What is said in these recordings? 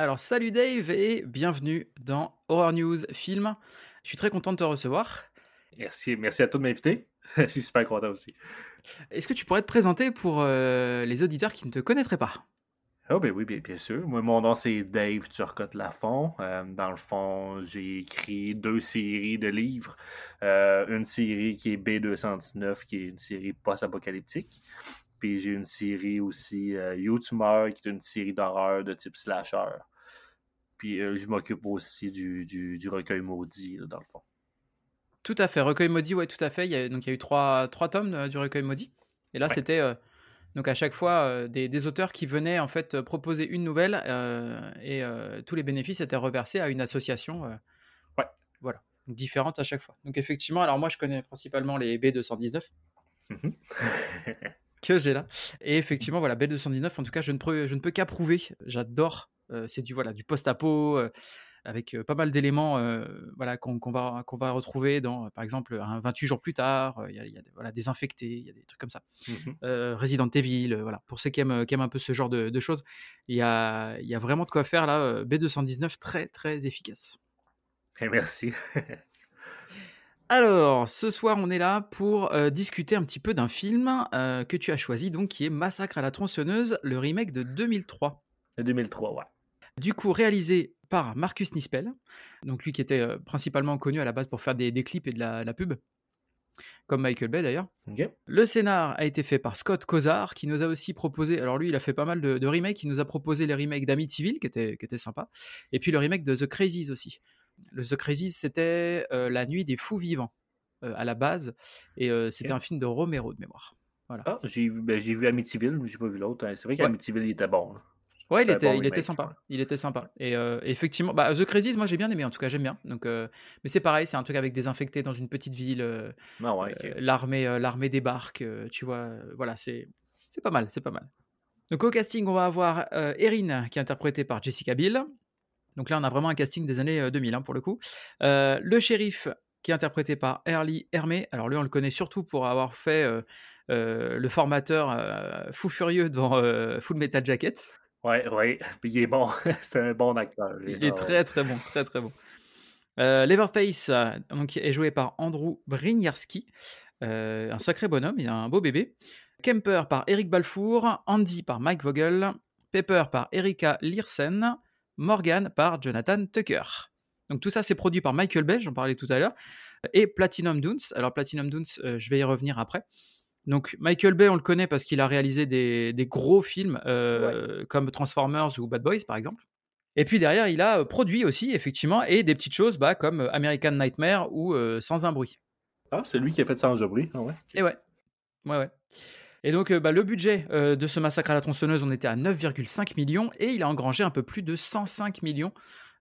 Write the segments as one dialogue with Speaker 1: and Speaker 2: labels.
Speaker 1: Alors salut Dave et bienvenue dans Horror News Film. Je suis très content de te recevoir.
Speaker 2: Merci, merci à toi de m'inviter. Je suis super content aussi.
Speaker 1: Est-ce que tu pourrais te présenter pour euh, les auditeurs qui ne te connaîtraient pas?
Speaker 2: Oh ben oui, bien, bien sûr. Moi, mon nom c'est Dave Turcotte Lafont. Euh, dans le fond, j'ai écrit deux séries de livres. Euh, une série qui est B219, qui est une série post-apocalyptique. Puis j'ai une série aussi euh, qui est une série d'horreur de type slasher. Puis euh, je m'occupe aussi du, du, du recueil maudit, là, dans le fond.
Speaker 1: Tout à fait, Recueil Maudit, ouais, tout à fait. Il y a, donc il y a eu trois, trois tomes euh, du Recueil Maudit. Et là,
Speaker 2: Ouais.
Speaker 1: c'était euh, donc à chaque fois des, des auteurs qui venaient en fait proposer une nouvelle et tous les bénéfices étaient reversés à une association.
Speaker 2: Ouais.
Speaker 1: Voilà, donc différente à chaque fois. Donc effectivement, alors moi je connais principalement les B219
Speaker 2: Mhm.
Speaker 1: que j'ai là. Et effectivement, voilà, B219, en tout cas, je ne peux, je ne peux qu'approuver. J'adore. Euh, c'est du, voilà, du post-apo, euh, avec euh, pas mal d'éléments voilà, qu'on va, qu'on va retrouver dans, par exemple, un 28 jours plus tard. Il y a, y voilà, des infectés, il y a des trucs comme ça. Euh, Resident Evil, voilà. Pour ceux qui aiment, qui aiment un peu ce genre de, de choses, il y a, y a vraiment de quoi faire là. euh, B219, très, très efficace.
Speaker 2: Eh, merci.
Speaker 1: Alors, ce soir, on est là pour euh, discuter un petit peu d'un film euh, que tu as choisi, donc qui est Massacre à la tronçonneuse, le remake de 2003.
Speaker 2: Le 2003, ouais.
Speaker 1: Du coup, réalisé par Marcus Nispel, donc lui qui était euh, principalement connu à la base pour faire des, des clips et de la, la pub, comme Michael Bay d'ailleurs. Le scénar a été fait par Scott Kozar, qui nous a aussi proposé, alors lui il a fait pas mal de, de remakes, il nous a proposé les remakes d'Amityville, qui étaient qui était sympa, et puis le remake de The Crazies aussi. Le The Crazies, c'était euh, La Nuit des Fous Vivants, euh, à la base, et euh, c'était un film de Romero de mémoire.
Speaker 2: Ah, j'ai vu, ben, j'ai vu Amityville, mais j'ai pas vu l'autre. hein. C'est vrai
Speaker 1: Ouais.
Speaker 2: qu'Amityville, il était bon. là.
Speaker 1: Ouais, il était,
Speaker 2: bon
Speaker 1: il était sympa.
Speaker 2: ouais.
Speaker 1: Il était sympa. Et euh, effectivement, bah, The Crazies, moi j'ai bien aimé, en tout cas j'aime bien. Donc, euh, mais c'est pareil, c'est un truc avec des infectés dans une petite ville. euh,
Speaker 2: Ah ouais,
Speaker 1: l'armée, l'armée débarque, tu vois. voilà, c'est, c'est pas mal, c'est pas mal. Donc au casting, on va avoir Erin qui est interprétée par Jessica Biel. Donc là, on a vraiment un casting des années euh, 2000 hein, pour le coup. Euh, le shérif qui est interprété par Early Hermé. Alors lui, on le connaît surtout pour avoir fait euh, euh, le formateur euh, fou furieux dans euh, Full Metal Jacket.
Speaker 2: Ouais, ouais. Puis il est bon. c'est un bon acteur.
Speaker 1: Il est
Speaker 2: Ah,
Speaker 1: très très bon, très très bon. Euh, Leverface euh, donc, est joué par Andrew Briniarski, euh, un sacré bonhomme, il a un beau bébé. Kemper par Eric Balfour, Andy par Mike Vogel, Pepper par Erika Learsen, Morgan par Jonathan Tucker. Donc tout ça c'est produit par Michael Bay, j'en parlais tout à l'heure, et Platinum Dunes. Alors Platinum Dunes, euh, je vais y revenir après. Donc Michael Bay, on le connaît parce qu'il a réalisé des, des gros films euh, comme Transformers ou Bad Boys par exemple. Et puis derrière, il a euh, produit aussi, effectivement, et des petites choses bah, comme American Nightmare ou euh, Sans un bruit.
Speaker 2: Ah, c'est lui qui a fait Sans bruit. Ah ouais.
Speaker 1: Et ouais. Ouais, ouais. Et donc, euh, bah, le budget euh, de ce massacre à la tronçonneuse, on était à 9,5 millions et il a engrangé un peu plus de 105 millions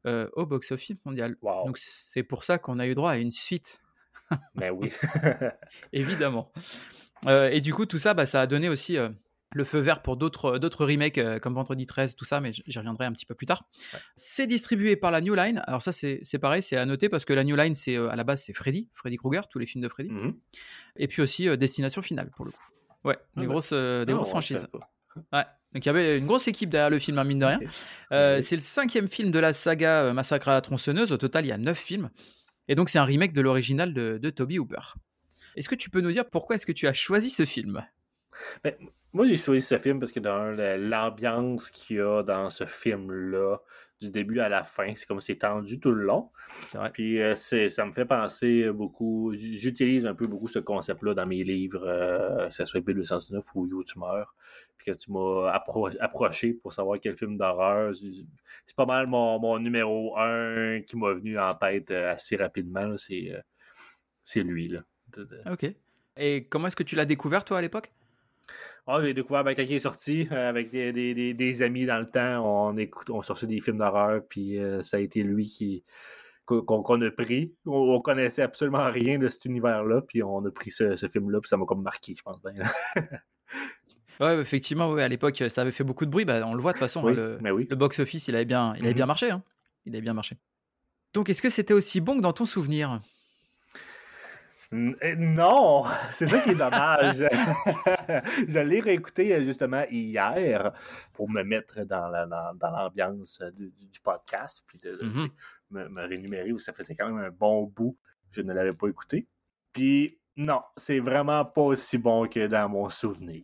Speaker 1: euh, au box-office mondial.
Speaker 2: Wow.
Speaker 1: Donc, c'est pour ça qu'on a eu droit à une suite,
Speaker 2: Ben oui.
Speaker 1: évidemment. Euh, et du coup, tout ça, bah, ça a donné aussi le feu vert pour d'autres remakes comme Vendredi 13, tout ça, mais j'y reviendrai un petit peu plus tard.
Speaker 2: Ouais.
Speaker 1: C'est distribué par la New Line. Alors ça, c'est pareil, c'est à noter parce que la New Line, c'est à la base, c'est Freddy, Freddy Krueger, tous les films de Freddy.
Speaker 2: Mhm.
Speaker 1: Et puis aussi Destination Finale, pour le coup. Ouais, des
Speaker 2: Ah ouais.
Speaker 1: grosses, euh, des
Speaker 2: Ah,
Speaker 1: grosses franchises. Ouais. Donc il y avait une grosse équipe derrière le film, hein, mine de rien. Euh,
Speaker 2: Oui.
Speaker 1: C'est le cinquième film de la saga euh, Massacre à la tronçonneuse. Au total, il y a neuf films. Et donc, c'est un remake de l'original de, de Toby Hooper. Est-ce que tu peux nous dire pourquoi est-ce que tu as choisi ce film?
Speaker 2: Ben, moi, j'ai choisi ce film parce que dans l'ambiance qu'il y a dans ce film-là, du début à la fin, c'est comme c'est tendu tout le long. Puis euh, c'est- ça me fait penser beaucoup. j- J'utilise un peu beaucoup ce concept-là dans mes livres, euh, que ce soit B219 ou YouTuber. Puis que tu m'as appro- approché pour savoir quel film d'horreur. C'est pas mal mon, mon numéro un qui m'a venu en tête euh, assez rapidement. C'est euh, c'est lui. Là.
Speaker 1: Ok. Et comment est-ce que tu l'as découvert, toi, à l'époque?
Speaker 2: Ah, j'ai découvert ben, quand il est sorti euh, avec des, des- des- des amis dans le temps. On écoute, on cherchait des films d'horreur, puis euh, ça a été lui qui qu'on a pris. On, on connaissait absolument rien de cet univers-là, puis on a pris ce, ce film-là, puis ça m'a comme marqué, je pense bien.
Speaker 1: Ouais, effectivement, ouais, à l'époque, ça avait fait beaucoup de bruit. Bah, on le voit de toute façon.
Speaker 2: oui,
Speaker 1: hein, le,
Speaker 2: mais oui.
Speaker 1: le box-office, il avait bien, il avait bien
Speaker 2: Mhm.
Speaker 1: marché. hein. Il avait bien marché. Donc, est-ce que c'était aussi bon que dans ton souvenir?
Speaker 2: Non, c'est ça qui est dommage. je l'ai réécouté euh, justement hier pour me mettre dans la- dans, dans l'ambiance euh, du, du podcast, puis de,
Speaker 1: Mhm.
Speaker 2: sais, me, me rémunérer, où ça faisait quand même un bon bout que je ne l'avais pas écouté. Puis non, c'est vraiment pas aussi bon que dans mon souvenir.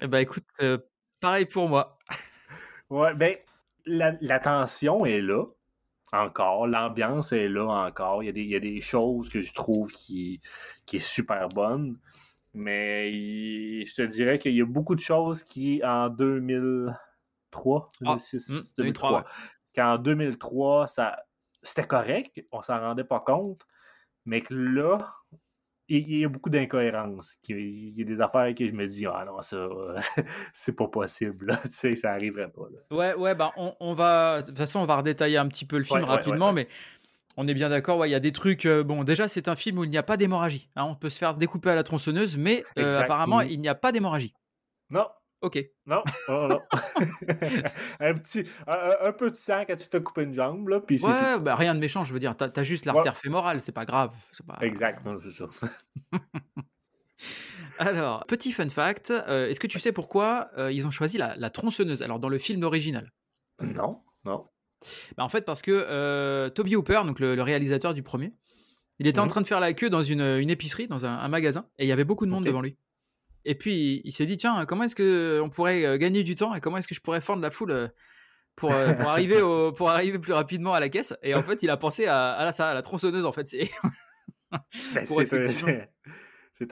Speaker 1: Eh ben écoute, euh, pareil pour moi.
Speaker 2: Ouais, ben, la, la tension est là, encore. L'ambiance est là, encore. Il y, a des, il y a des choses que je trouve qui, qui est super bonne. Mais il- je te dirais qu'il y a beaucoup de choses qui, en 2003,
Speaker 1: Ah,
Speaker 2: 2006,
Speaker 1: hmm,
Speaker 2: 2003,
Speaker 1: 2003, ouais.
Speaker 2: qu'en 2003, ça, c'était correct, on s'en rendait pas compte, mais que là, il y a beaucoup d'incohérences. Il y a des affaires que je me dis, ah non, ça, euh, c'est pas possible, là. tu sais, ça arriverait pas. Là.
Speaker 1: Ouais, ouais, bah on, on va. De toute façon, on va redétailler un petit peu le film
Speaker 2: Ouais,
Speaker 1: rapidement,
Speaker 2: ouais,
Speaker 1: mais on est bien d'accord. Ouais, il y a des trucs. euh, bon, déjà, c'est un film où il n'y a pas d'hémorragie. hein, on peut se faire découper à la tronçonneuse, mais euh, apparemment,
Speaker 2: Mhm.
Speaker 1: il n'y a pas d'hémorragie.
Speaker 2: Non,
Speaker 1: Ok.
Speaker 2: non, non, non. un petit, un, un- peu de sang quand tu te fais couper une jambe, là, puis
Speaker 1: Ouais, bah rien de méchant, je veux dire. T'as as juste l'artère fémorale, c'est pas grave. Pas...
Speaker 2: Exact, non, c'est ça.
Speaker 1: Alors, petit fun fact, euh, est-ce que tu sais pourquoi euh, ils ont choisi la, la tronçonneuse Alors, dans le film original?
Speaker 2: Non, non.
Speaker 1: Bah, En fait, parce que euh, Toby Hooper, donc le, le réalisateur du premier, il était en
Speaker 2: Mhm.
Speaker 1: train de faire la queue dans une, une épicerie, dans un, un magasin, et il y avait beaucoup de monde devant lui. Et puis, il, s'est dit, tiens, comment est-ce qu'on pourrait euh, gagner du temps et comment est-ce que je pourrais fendre la foule euh, pour, euh, pour, arriver au, pour arriver plus rapidement à la caisse? Et en fait, il a pensé à, ça, à la tronçonneuse, en fait. C'est-
Speaker 2: Ben,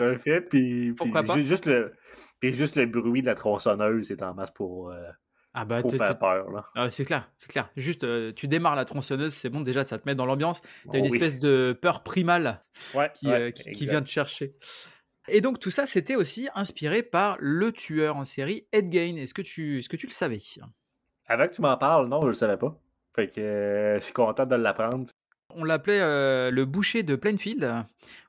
Speaker 2: un, fait, puis, puis
Speaker 1: Pourquoi pas?
Speaker 2: ju- juste le, puis juste le bruit de la tronçonneuse, c'est en masse pour, euh,
Speaker 1: Ah bah,
Speaker 2: pour faire peur, là.
Speaker 1: ah, c'est clair, c'est clair. Juste, euh, tu démarres la tronçonneuse, c'est bon, déjà, ça te met dans l'ambiance. T'as
Speaker 2: Oh
Speaker 1: une
Speaker 2: oui.
Speaker 1: espèce de peur primale
Speaker 2: Ouais,
Speaker 1: qui,
Speaker 2: ouais,
Speaker 1: euh, qui, vient te chercher. Et donc tout ça, c'était aussi inspiré par le tueur en série Ed Gein. Est-ce que tu, est-ce que tu le savais?
Speaker 2: Avant que tu m'en parles, non, je le savais pas. Fait que euh, je suis content de l'apprendre.
Speaker 1: On l'appelait euh, le boucher de Plainfield euh,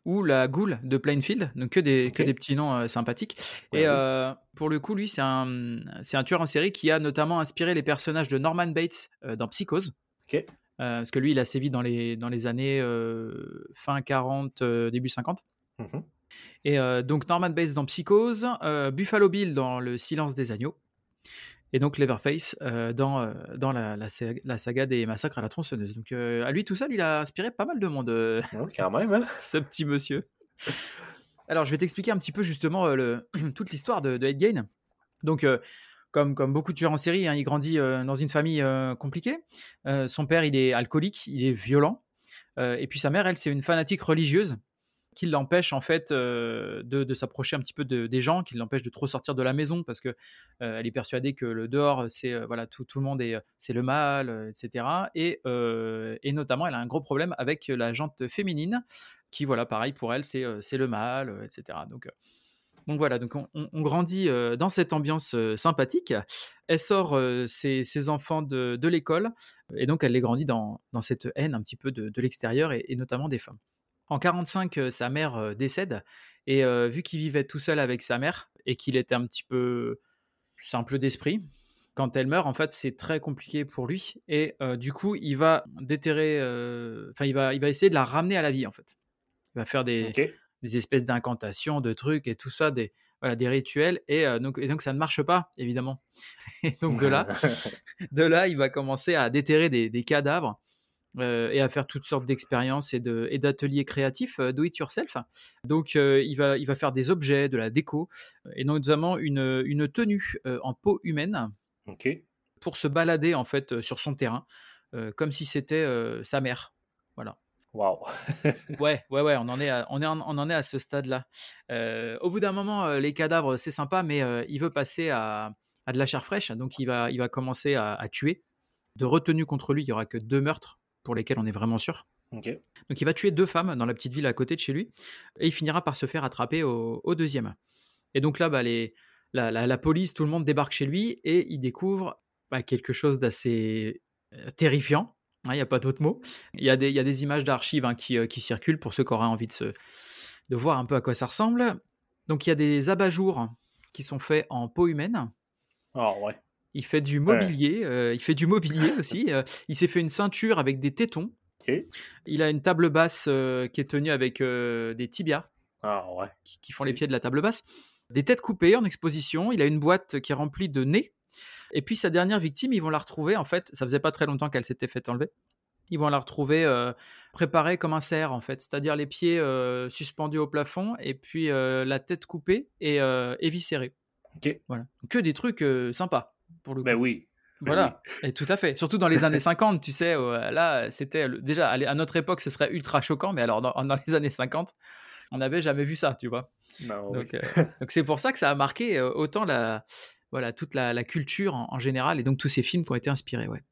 Speaker 1: ou la goule de Plainfield, donc que des, que des petits noms euh, sympathiques.
Speaker 2: Ouais,
Speaker 1: Et
Speaker 2: oui.
Speaker 1: pour le coup, lui, c'est un, c'est un tueur en série qui a notamment inspiré les personnages de Norman Bates dans Psychose. Parce que lui, il a sévi dans les, dans les années fin 40, euh, début 50.
Speaker 2: Mhm.
Speaker 1: Et euh, donc Norman Bates dans Psychose, euh, Buffalo Bill dans Le Silence des Agneaux, et donc Leatherface euh, dans, dans la, la, sa- la saga des massacres à la tronçonneuse. Donc à lui tout seul, il a inspiré pas mal de monde,
Speaker 2: Ouais, quand même, hein?
Speaker 1: ce petit monsieur. Alors je vais t'expliquer un petit peu justement le, toute l'histoire de, de Ed Gein. Donc comme, comme beaucoup de tueurs en série, hein, il grandit euh, dans une famille euh, compliquée. Euh, son père, il est alcoolique, il est violent. Et puis sa mère, elle, c'est une fanatique religieuse qui l'empêche en fait euh, de, s'approcher un petit peu de- des gens, qui l'empêche de trop sortir de la maison parce que euh, elle est persuadée que le dehors c'est euh, voilà tout, tout le monde est c'est le mal, etc. Et, et notamment elle a un gros problème avec la jante féminine qui voilà pareil pour elle c'est c'est le mal, etc. Donc donc voilà, donc on, grandit dans cette ambiance sympathique. Elle sort ses, ses enfants de, l'école et donc elle les grandit dans, dans cette haine un petit peu de, l'extérieur et notamment des femmes. En 45, euh, sa mère euh, décède et vu qu'il vivait tout seul avec sa mère et qu'il était un petit peu simple d'esprit, quand elle meurt, en fait, c'est très compliqué pour lui et du coup, il va déterrer, enfin, il va, il va essayer de la ramener à la vie, en fait. Il va faire des, espèces d'incantations, de trucs et tout ça, des, voilà, des rituels. Et, euh, donc, et donc, ça ne marche pas, évidemment. Et donc, de là, de là il va commencer à déterrer des, des cadavres euh, et à faire toutes sortes d'expériences et, de, et d'ateliers créatifs, euh, do it yourself. Donc, euh, il, va, il va faire des objets, de la déco, et notamment une, une tenue en peau humaine pour se balader, en fait, sur son terrain, comme si c'était sa mère. Voilà.
Speaker 2: Wow.
Speaker 1: Ouais, ouais, ouais, on en est à, on est en- on en est à ce stade-là. Au bout d'un moment, les cadavres, c'est sympa, mais il veut passer à, à de la chair fraîche, donc il va, il va commencer à, à tuer. De retenue contre lui, il y aura que deux meurtres pour lesquels on est vraiment sûr. Donc il va tuer deux femmes dans la petite ville à côté de chez lui, et il finira par se faire attraper au, au deuxième. Et donc là, bah, les, la, la- la police, tout le monde débarque chez lui, et il découvre bah, quelque chose d'assez euh, terrifiant. Il n'y a pas d'autre mot. Il y, a des- il y a des images d'archives hein, qui, euh, qui circulent pour ceux qui auraient envie de, se, de voir un peu à quoi ça ressemble. Donc il y a des abat-jours qui sont faits en peau humaine.
Speaker 2: Ah ouais.
Speaker 1: Il fait du mobilier, euh, il fait du mobilier aussi. euh, il s'est fait une ceinture avec des tétons. Il a une table basse euh, qui est tenue avec euh, des tibias.
Speaker 2: Ah ouais.
Speaker 1: qui, qui font les pieds de la table basse. Des têtes coupées en exposition. Il a une boîte qui est remplie de nez. Et puis sa dernière victime, ils vont la retrouver. En fait, ça faisait pas très longtemps qu'elle s'était fait enlever. Ils vont la retrouver euh, préparée comme un cerf, en fait, c'est-à-dire les pieds euh, suspendus au plafond et puis euh, la tête coupée et euh, éviscérée.
Speaker 2: Ok.
Speaker 1: Voilà. Que des trucs euh, sympas pour le coup.
Speaker 2: Ben oui. Ben
Speaker 1: Voilà, et tout à fait. Surtout dans les années 50, tu sais, euh, là, c'était le- déjà à notre époque, ce serait ultra choquant, mais alors dans, dans les années 50, on n'avait jamais vu ça, tu vois.
Speaker 2: Ben oui.
Speaker 1: Euh, donc c'est pour ça que ça a marqué euh, autant la, voilà, toute la, la culture en, en général et donc tous ces films qui ont été inspirés, ouais.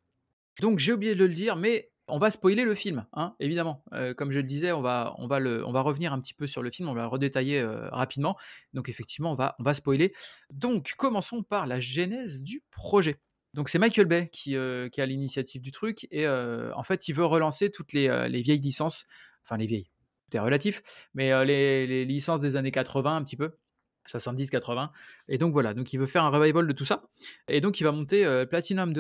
Speaker 1: Donc j'ai oublié de le dire, mais on va spoiler le film, hein, évidemment. Euh, comme je le disais, on va, on, va le, on va revenir un petit peu sur le film, on va le redétailler euh, rapidement. Donc effectivement, on va, on va spoiler. Donc commençons par la genèse du projet. Donc c'est Michael Bay qui, euh, qui a l'initiative du truc et en fait il veut relancer toutes les, les vieilles licences, enfin les vieilles, tout est relatif, mais les, les licences des années 80 un petit peu. 70-80. Et donc voilà, donc il veut faire un revival de tout ça. Et donc il va monter Platinum euh,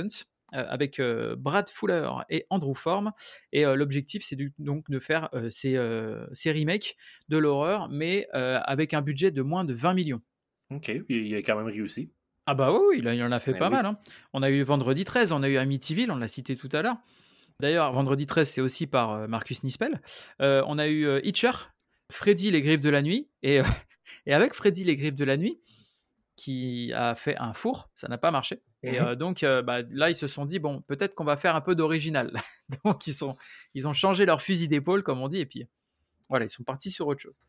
Speaker 1: avec euh, Brad Fuller et Andrew Form. Et euh, l'objectif, c'est donc de faire euh, ces, euh, ces remakes de l'horreur, mais euh, avec un budget de moins de 20 millions.
Speaker 2: Ok, il a quand même réussi.
Speaker 1: Ah bah oui, oui, il, a- il en a fait pas
Speaker 2: oui.
Speaker 1: mal. hein. On a eu Vendredi 13, on a eu Amityville, on l'a cité tout à l'heure. D'ailleurs, Vendredi 13, c'est aussi par euh, Marcus Nispel. Euh, on a eu euh, Hitcher, Freddy les griffes de la nuit, et, euh, et avec Freddy les griffes de la nuit, qui a fait un four, ça n'a pas marché. Et
Speaker 2: Mhm.
Speaker 1: euh, donc euh, bah, là, ils se sont dit, bon, peut-être qu'on va faire un peu d'original. donc ils, sont, ils ont changé leur fusil d'épaule, comme on dit, et puis voilà, ils sont partis sur autre chose.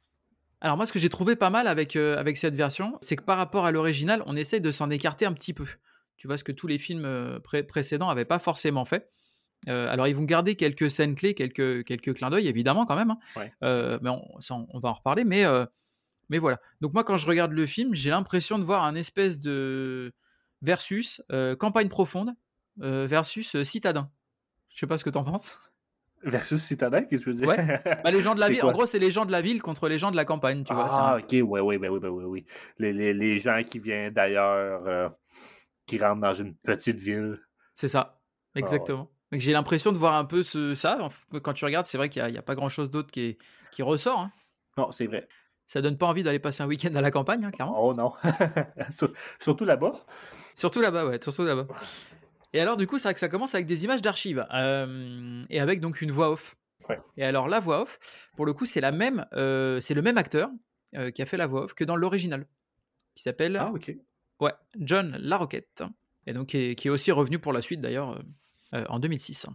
Speaker 1: Alors moi, ce que j'ai trouvé pas mal avec, euh, avec cette version, c'est que par rapport à l'original, on essaie de s'en écarter un petit peu. Tu vois ce que tous les films pré- précédents n'avaient pas forcément fait. Euh, alors ils vont garder quelques scènes clés, quelques, quelques clins d'œil, évidemment, quand même. hein.
Speaker 2: Ouais.
Speaker 1: Euh, mais on, ça, on- va en reparler. Mais, mais voilà. Donc moi, quand je regarde le film, j'ai l'impression de voir un espèce de versus euh, campagne profonde euh, versus euh, citadin. Je sais pas ce que t'en penses.
Speaker 2: Versus Citadin, qu'est-ce que tu veux dire?
Speaker 1: Ouais. Bah, les gens de la ville, en gros, c'est les gens de la ville contre les gens de la campagne, tu vois.
Speaker 2: ah,
Speaker 1: un-
Speaker 2: ok, ouais, ouais, ben oui, ben oui, oui. Les, les, les gens qui viennent d'ailleurs, euh, qui rentrent dans une petite ville.
Speaker 1: C'est ça, exactement. Donc j'ai l'impression de voir un peu ce, ça. Quand tu regardes, c'est vrai qu'il n'y a, pas grand-chose d'autre qui, est- qui ressort. hein.
Speaker 2: Non, c'est vrai.
Speaker 1: Ça donne pas envie d'aller passer un week-end à la campagne, hein, clairement.
Speaker 2: Oh non. Sur- Surtout là-bas.
Speaker 1: Surtout là-bas, ouais, surtout là-bas. Et alors, du coup, c'est vrai que ça commence avec des images d'archives euh, et avec donc une voix off.
Speaker 2: Ouais.
Speaker 1: Et alors, la voix off, pour le coup, c'est la même, euh, c'est le même acteur euh, qui a fait la voix off que dans l'original, qui s'appelle
Speaker 2: Ah, ok.
Speaker 1: ouais, John Larroquette, et donc qui est, qui est aussi revenu pour la suite d'ailleurs en 2006.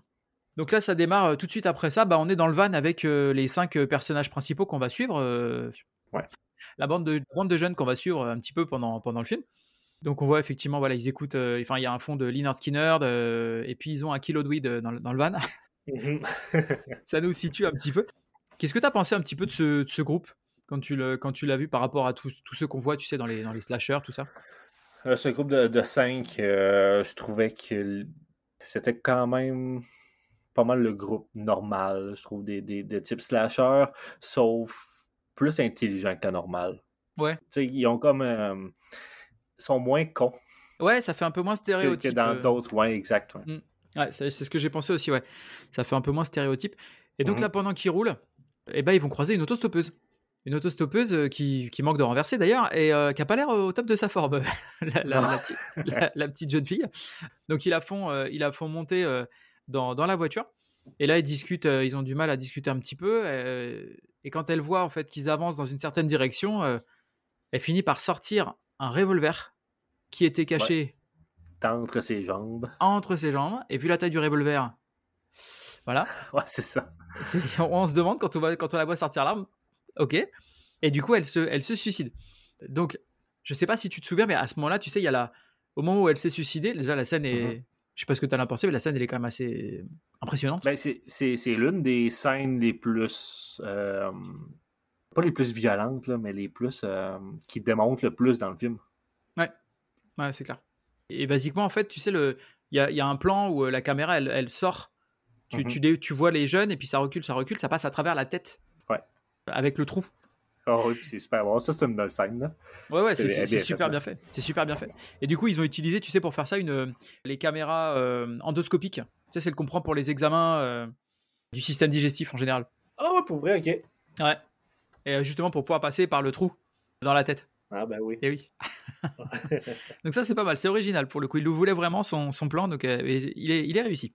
Speaker 1: Donc là, ça démarre tout de suite après ça. Bah, on est dans le van avec les cinq personnages principaux qu'on va suivre.
Speaker 2: Ouais.
Speaker 1: La bande de, bande de jeunes qu'on va suivre un petit peu pendant, pendant le film. Donc on voit effectivement, voilà, ils écoutent. euh, Enfin, il y a un fond de Leonard Skinner et puis ils ont un kilo de weed dans, le- dans le van.
Speaker 2: Mhm.
Speaker 1: ça nous situe un petit peu. Qu'est-ce que tu as pensé un petit peu de ce, de ce groupe quand tu le- quand tu l'as vu par rapport à tous tous ceux qu'on voit, tu sais, dans les, dans les slashers, tout ça?
Speaker 2: Euh, ce groupe de, de cinq, euh, je trouvais que c'était quand même pas mal le groupe normal, je trouve, des, des, des types slasher, sauf plus intelligent que la normale.
Speaker 1: Ouais.
Speaker 2: Tu sais, ils ont comme. euh, sont moins cons
Speaker 1: Ouais, ça fait un peu moins
Speaker 2: que, que
Speaker 1: stéréotype.
Speaker 2: dans
Speaker 1: euh.
Speaker 2: d'autres. Ouais, exact. ouais.
Speaker 1: Ouais, c'est ce que j'ai pensé aussi, ouais. Ça fait un peu moins stéréotype. Et donc
Speaker 2: Mhm.
Speaker 1: là, pendant qu'ils roulent, eh ben, ils vont croiser une autostoppeuse. Une autostoppeuse euh, qui, qui manque de renverser d'ailleurs et euh, qui a pas l'air au top de sa forme, la, la- la petite, la- la petite jeune fille. Donc ils la font, euh, ils la font monter euh, dans, dans la voiture. Et là, ils discutent, ils ont du mal à discuter un petit peu. et quand elle voit en fait qu'ils avancent dans une certaine direction, elle finit par sortir un revolver qui était caché
Speaker 2: D'entre ses jambes.
Speaker 1: entre ses jambes. Et vu la taille du revolver, voilà.
Speaker 2: Ouais, c'est ça.
Speaker 1: C'est- On se demande quand on, va, quand on la voit sortir l'arme. Ok. Et du coup, elle se, elle se suicide. Donc, je sais pas si tu te souviens, mais à ce moment-là, tu sais, il y a la. Au moment où elle s'est suicidée, déjà la scène est.
Speaker 2: Mhm.
Speaker 1: Je sais pas ce que tu as pensé, mais la scène, elle est quand même assez impressionnante.
Speaker 2: Ben, c'est l'une des scènes les plus. euh, pas les plus violentes, là, mais les plus. euh, qui démontrent le plus dans le film.
Speaker 1: Ouais, c'est clair. Et basiquement, en fait, tu sais, il y a, y a un plan où euh, la caméra, elle, elle sort. Tu,
Speaker 2: Mhm.
Speaker 1: tu, tu vois les jeunes, et puis ça recule, ça recule, ça passe à travers la tête.
Speaker 2: Ouais.
Speaker 1: Avec le trou.
Speaker 2: Puis c'est super bon. Ça, c'est une belle scène. Là.
Speaker 1: Ouais, ouais,
Speaker 2: C'est
Speaker 1: super bien fait. C'est super bien fait. Et du coup, ils ont utilisé, tu sais, pour faire ça, une, les caméras euh, endoscopiques. Tu sais, celles qu'on prend pour les examens euh, du système digestif en général.
Speaker 2: Ah ouais, pour vrai, ok.
Speaker 1: Ouais. Et justement pour pouvoir passer par le trou dans la tête.
Speaker 2: Ah ben oui.
Speaker 1: Et oui. donc ça c'est pas mal, c'est original pour le coup. Il voulait vraiment son, son plan, donc euh, il, est, il est réussi.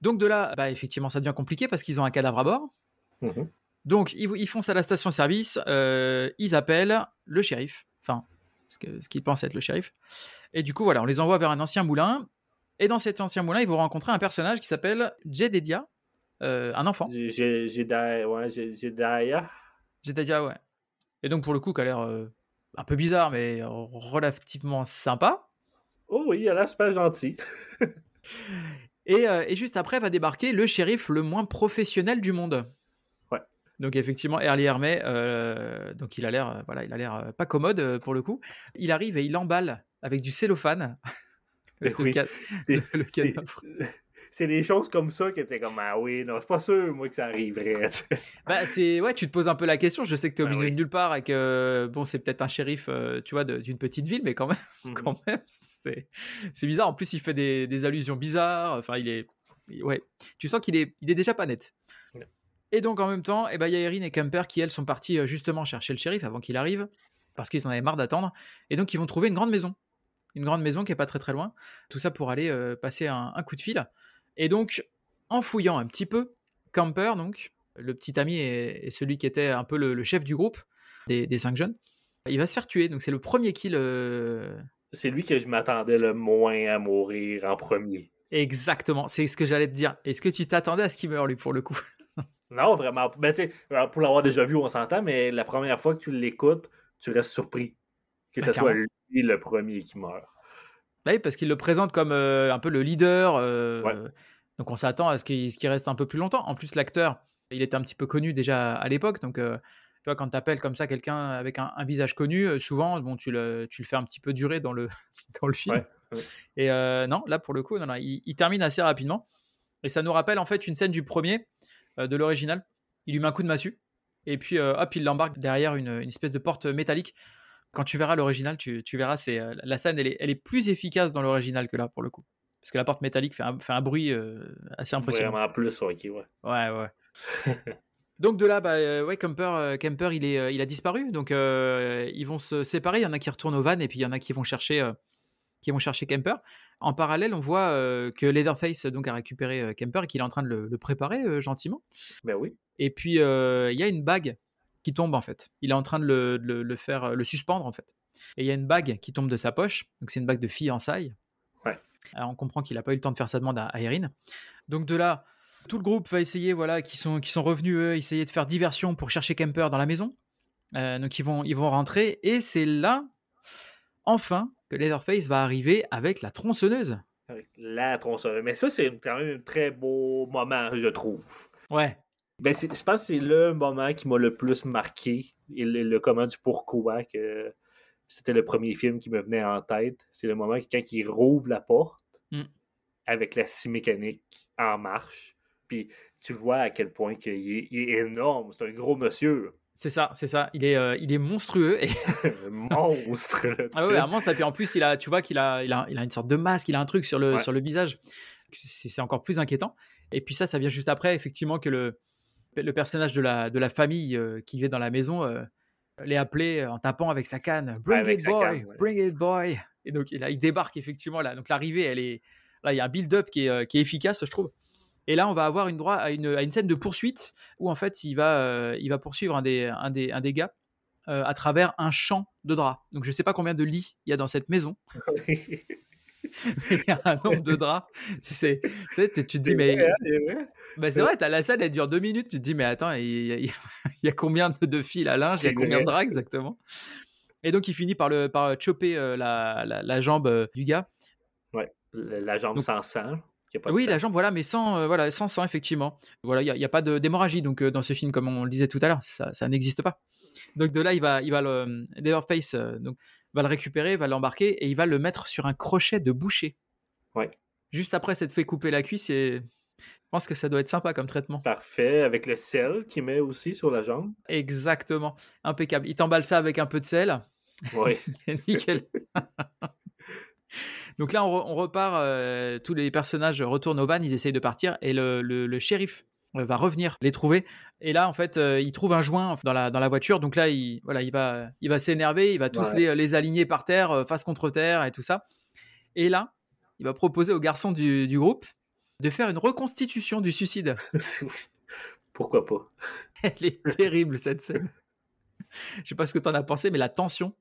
Speaker 1: Donc de là, bah, effectivement, ça devient compliqué parce qu'ils ont un cadavre à bord.
Speaker 2: Mhm.
Speaker 1: Donc ils, ils foncent à la station-service, euh, ils appellent le shérif, enfin ce qu'ils pensent être le shérif. Et du coup voilà, on les envoie vers un ancien moulin. Et dans cet ancien moulin, ils vont rencontrer un personnage qui s'appelle Jedediah, euh, un enfant.
Speaker 2: Daya- ouais.
Speaker 1: Jedediah, ouais. Et donc pour le coup, qui a l'air euh, un peu bizarre, mais relativement sympa.
Speaker 2: Oh oui, il a l'air super gentil.
Speaker 1: Et, euh, et juste après va débarquer le shérif le moins professionnel du monde.
Speaker 2: Ouais.
Speaker 1: Donc effectivement, Early Hermé, euh, donc il a l'air, euh, voilà, il a l'air pas commode pour le coup. Il arrive et il emballe avec du cellophane. le,
Speaker 2: Oui.
Speaker 1: le- le
Speaker 2: c'est- des choses comme ça que t'es comme ah oui, non, c'est pas sûr moi que ça arriverait.
Speaker 1: Bah, c'est ouais, tu te poses un peu la question. Je sais que tu es au
Speaker 2: Ah
Speaker 1: milieu
Speaker 2: oui.
Speaker 1: de nulle part et que bon, c'est peut-être un shérif, euh, tu vois, d'une petite ville, mais quand même,
Speaker 2: Mhm.
Speaker 1: quand même, c'est c'est bizarre. En plus, il fait des, des allusions bizarres. Enfin, il est, ouais, tu sens qu'il est, il est déjà pas net.
Speaker 2: Ouais.
Speaker 1: Et donc en même temps, eh ben, il y a Erin et Kemper qui elles sont partis euh, justement chercher le shérif avant qu'il arrive parce qu'ils en avaient marre d'attendre. Et donc ils vont trouver une grande maison, une grande maison qui est pas très très loin. Tout ça pour aller euh, passer un, un coup de fil. Et donc en fouillant un petit peu, Camper, donc le petit ami et, celui qui était un peu le, le chef du groupe des, des cinq jeunes, il va se faire tuer. Donc c'est le premier kill. euh,
Speaker 2: C'est lui que je m'attendais le moins à mourir en premier.
Speaker 1: Exactement, c'est ce que j'allais te dire. Est-ce que tu t'attendais à ce qu'il meure lui pour le coup?
Speaker 2: Non, vraiment. Ben, tu sais, alors, pour l'avoir déjà vu, on s'entend, mais la première fois que tu l'écoutes, tu restes surpris que
Speaker 1: Ben,
Speaker 2: ce soit
Speaker 1: carrément.
Speaker 2: lui le premier qui meurt.
Speaker 1: Bah Oui, parce qu'il le présente comme euh, un peu le leader. euh,
Speaker 2: Ouais.
Speaker 1: Donc on s'attend à ce qu'il reste un peu plus longtemps. En plus, l'acteur, il était un petit peu connu déjà à l'époque. Donc, euh, tu vois, quand tu appelles comme ça quelqu'un avec un, un visage connu, souvent, bon, tu, le, tu le fais un petit peu durer dans le, dans le film.
Speaker 2: Ouais, ouais.
Speaker 1: Et euh, non, là, pour le coup, non, non, il, il termine assez rapidement. Et ça nous rappelle en fait une scène du premier, euh, de l'original. Il lui met un coup de massue. Et puis, euh, hop, il l'embarque derrière une, une espèce de porte métallique. Quand tu verras l'original, tu, tu verras, c'est euh, la scène, elle est, elle est plus efficace dans l'original que là, pour le coup. Parce que la porte métallique fait un, fait un bruit euh, assez impressionnant.
Speaker 2: Vraiment plus, ouais.
Speaker 1: Ouais, ouais. Donc de là, bah, euh, ouais, Kemper, euh, Kemper il, est, il a disparu. Donc euh, ils vont se séparer. Il y en a qui retournent au van et puis il y en a qui vont chercher, euh, qui vont chercher Kemper. En parallèle, on voit que Leatherface donc, a récupéré Kemper et qu'il est en train de le, le préparer gentiment.
Speaker 2: Ben oui.
Speaker 1: Et puis il y a une bague qui tombe en fait. Il est en train de le, de le- le faire, euh, le suspendre en fait. Et il y a une bague qui tombe de sa poche. Donc c'est une bague de fiançailles.
Speaker 2: Ouais.
Speaker 1: Alors on comprend qu'il n'a pas eu le temps de faire sa demande à, à Erin. Donc de là, tout le groupe va essayer, voilà, qui sont, qui sont revenus, eux, essayer de faire diversion pour chercher Kemper dans la maison. Euh, donc ils vont, ils vont rentrer. Et c'est là, enfin, que Leatherface va arriver avec la tronçonneuse.
Speaker 2: Avec la tronçonneuse. Mais ça, c'est quand même un très beau moment, je trouve.
Speaker 1: Ouais.
Speaker 2: Ben, je pense que c'est le moment qui m'a le plus marqué. Et le, le comment du pourquoi que c'était le premier film qui me venait en tête. C'est le moment que quand il rouvre la porte
Speaker 1: Mm.
Speaker 2: avec la scie mécanique en marche. Puis tu vois à quel point est, il est énorme. C'est un gros monsieur.
Speaker 1: C'est ça, c'est ça. Il est, euh, il est monstrueux. Et...
Speaker 2: monstre. là,
Speaker 1: Ah ouais, un monstre. Et puis en plus, il a, tu vois qu'il a, il a, il a une sorte de masque, il a un truc sur le,
Speaker 2: Ouais.
Speaker 1: sur le visage. C'est encore plus inquiétant. Et puis ça, ça vient juste après, effectivement, que le, le personnage de la, de la famille euh, qui vit dans la maison euh, l'est appelé en tapant avec sa canne Bring
Speaker 2: avec
Speaker 1: it boy,
Speaker 2: canne, ouais.
Speaker 1: bring it boy. Et donc là, il débarque effectivement là. Donc l'arrivée, elle est là, il y a un build-up qui est, euh, qui est efficace, je trouve. Et là, on va avoir une droit à une, à une scène de poursuite où en fait, il va, euh, il va poursuivre un des, un des, un des gars euh, à travers un champ de draps. Donc je sais pas combien de lits il y a dans cette maison, mais il y a un nombre de draps. C'est, tu te dis mais
Speaker 2: C'est vrai, hein, c'est vrai.
Speaker 1: bah, c'est vrai, t'as la scène, elle dure deux minutes. Tu te dis, mais attends, il y, a- il y combien de, fils à linge Il y a combien de draps exactement? Et donc, il finit par, le, par choper euh, la, la, la jambe euh, du gars.
Speaker 2: La la jambe
Speaker 1: Donc-
Speaker 2: sans sang.
Speaker 1: Oui, la jambe, voilà, mais sans, euh, voilà, sans sang, effectivement. Voilà, il n'y a, a pas de- d'hémorragie donc, euh, dans ce film, comme on le disait tout à l'heure, ça, ça n'existe pas. Donc, de là, il va, il va le. Leatherface euh, donc, va le récupérer, va l'embarquer et il va le mettre sur un crochet de boucher.
Speaker 2: Ouais.
Speaker 1: Juste après s'être fait couper la cuisse, et je pense que ça doit être sympa comme traitement.
Speaker 2: Parfait. Avec le sel qu'il met aussi sur la jambe.
Speaker 1: Exactement. Impeccable. Il t'emballe ça avec un peu de sel.
Speaker 2: Oui.
Speaker 1: Nickel. Donc là, on, re- on repart. euh, tous les personnages retournent au van. Ils essayent de partir. Et le, le- le shérif va revenir les trouver. Et là, en fait, euh, il trouve un joint dans la, dans la voiture. Donc là, il, voilà, il va, il va s'énerver, il va tous
Speaker 2: Ouais.
Speaker 1: les, les aligner par terre, euh, face contre terre et tout ça. Et là, il va proposer aux garçons du, du groupe de faire une reconstitution du suicide.
Speaker 2: Pourquoi pas?
Speaker 1: Elle est terrible, cette scène. Je sais pas ce que tu en as pensé, mais la tension.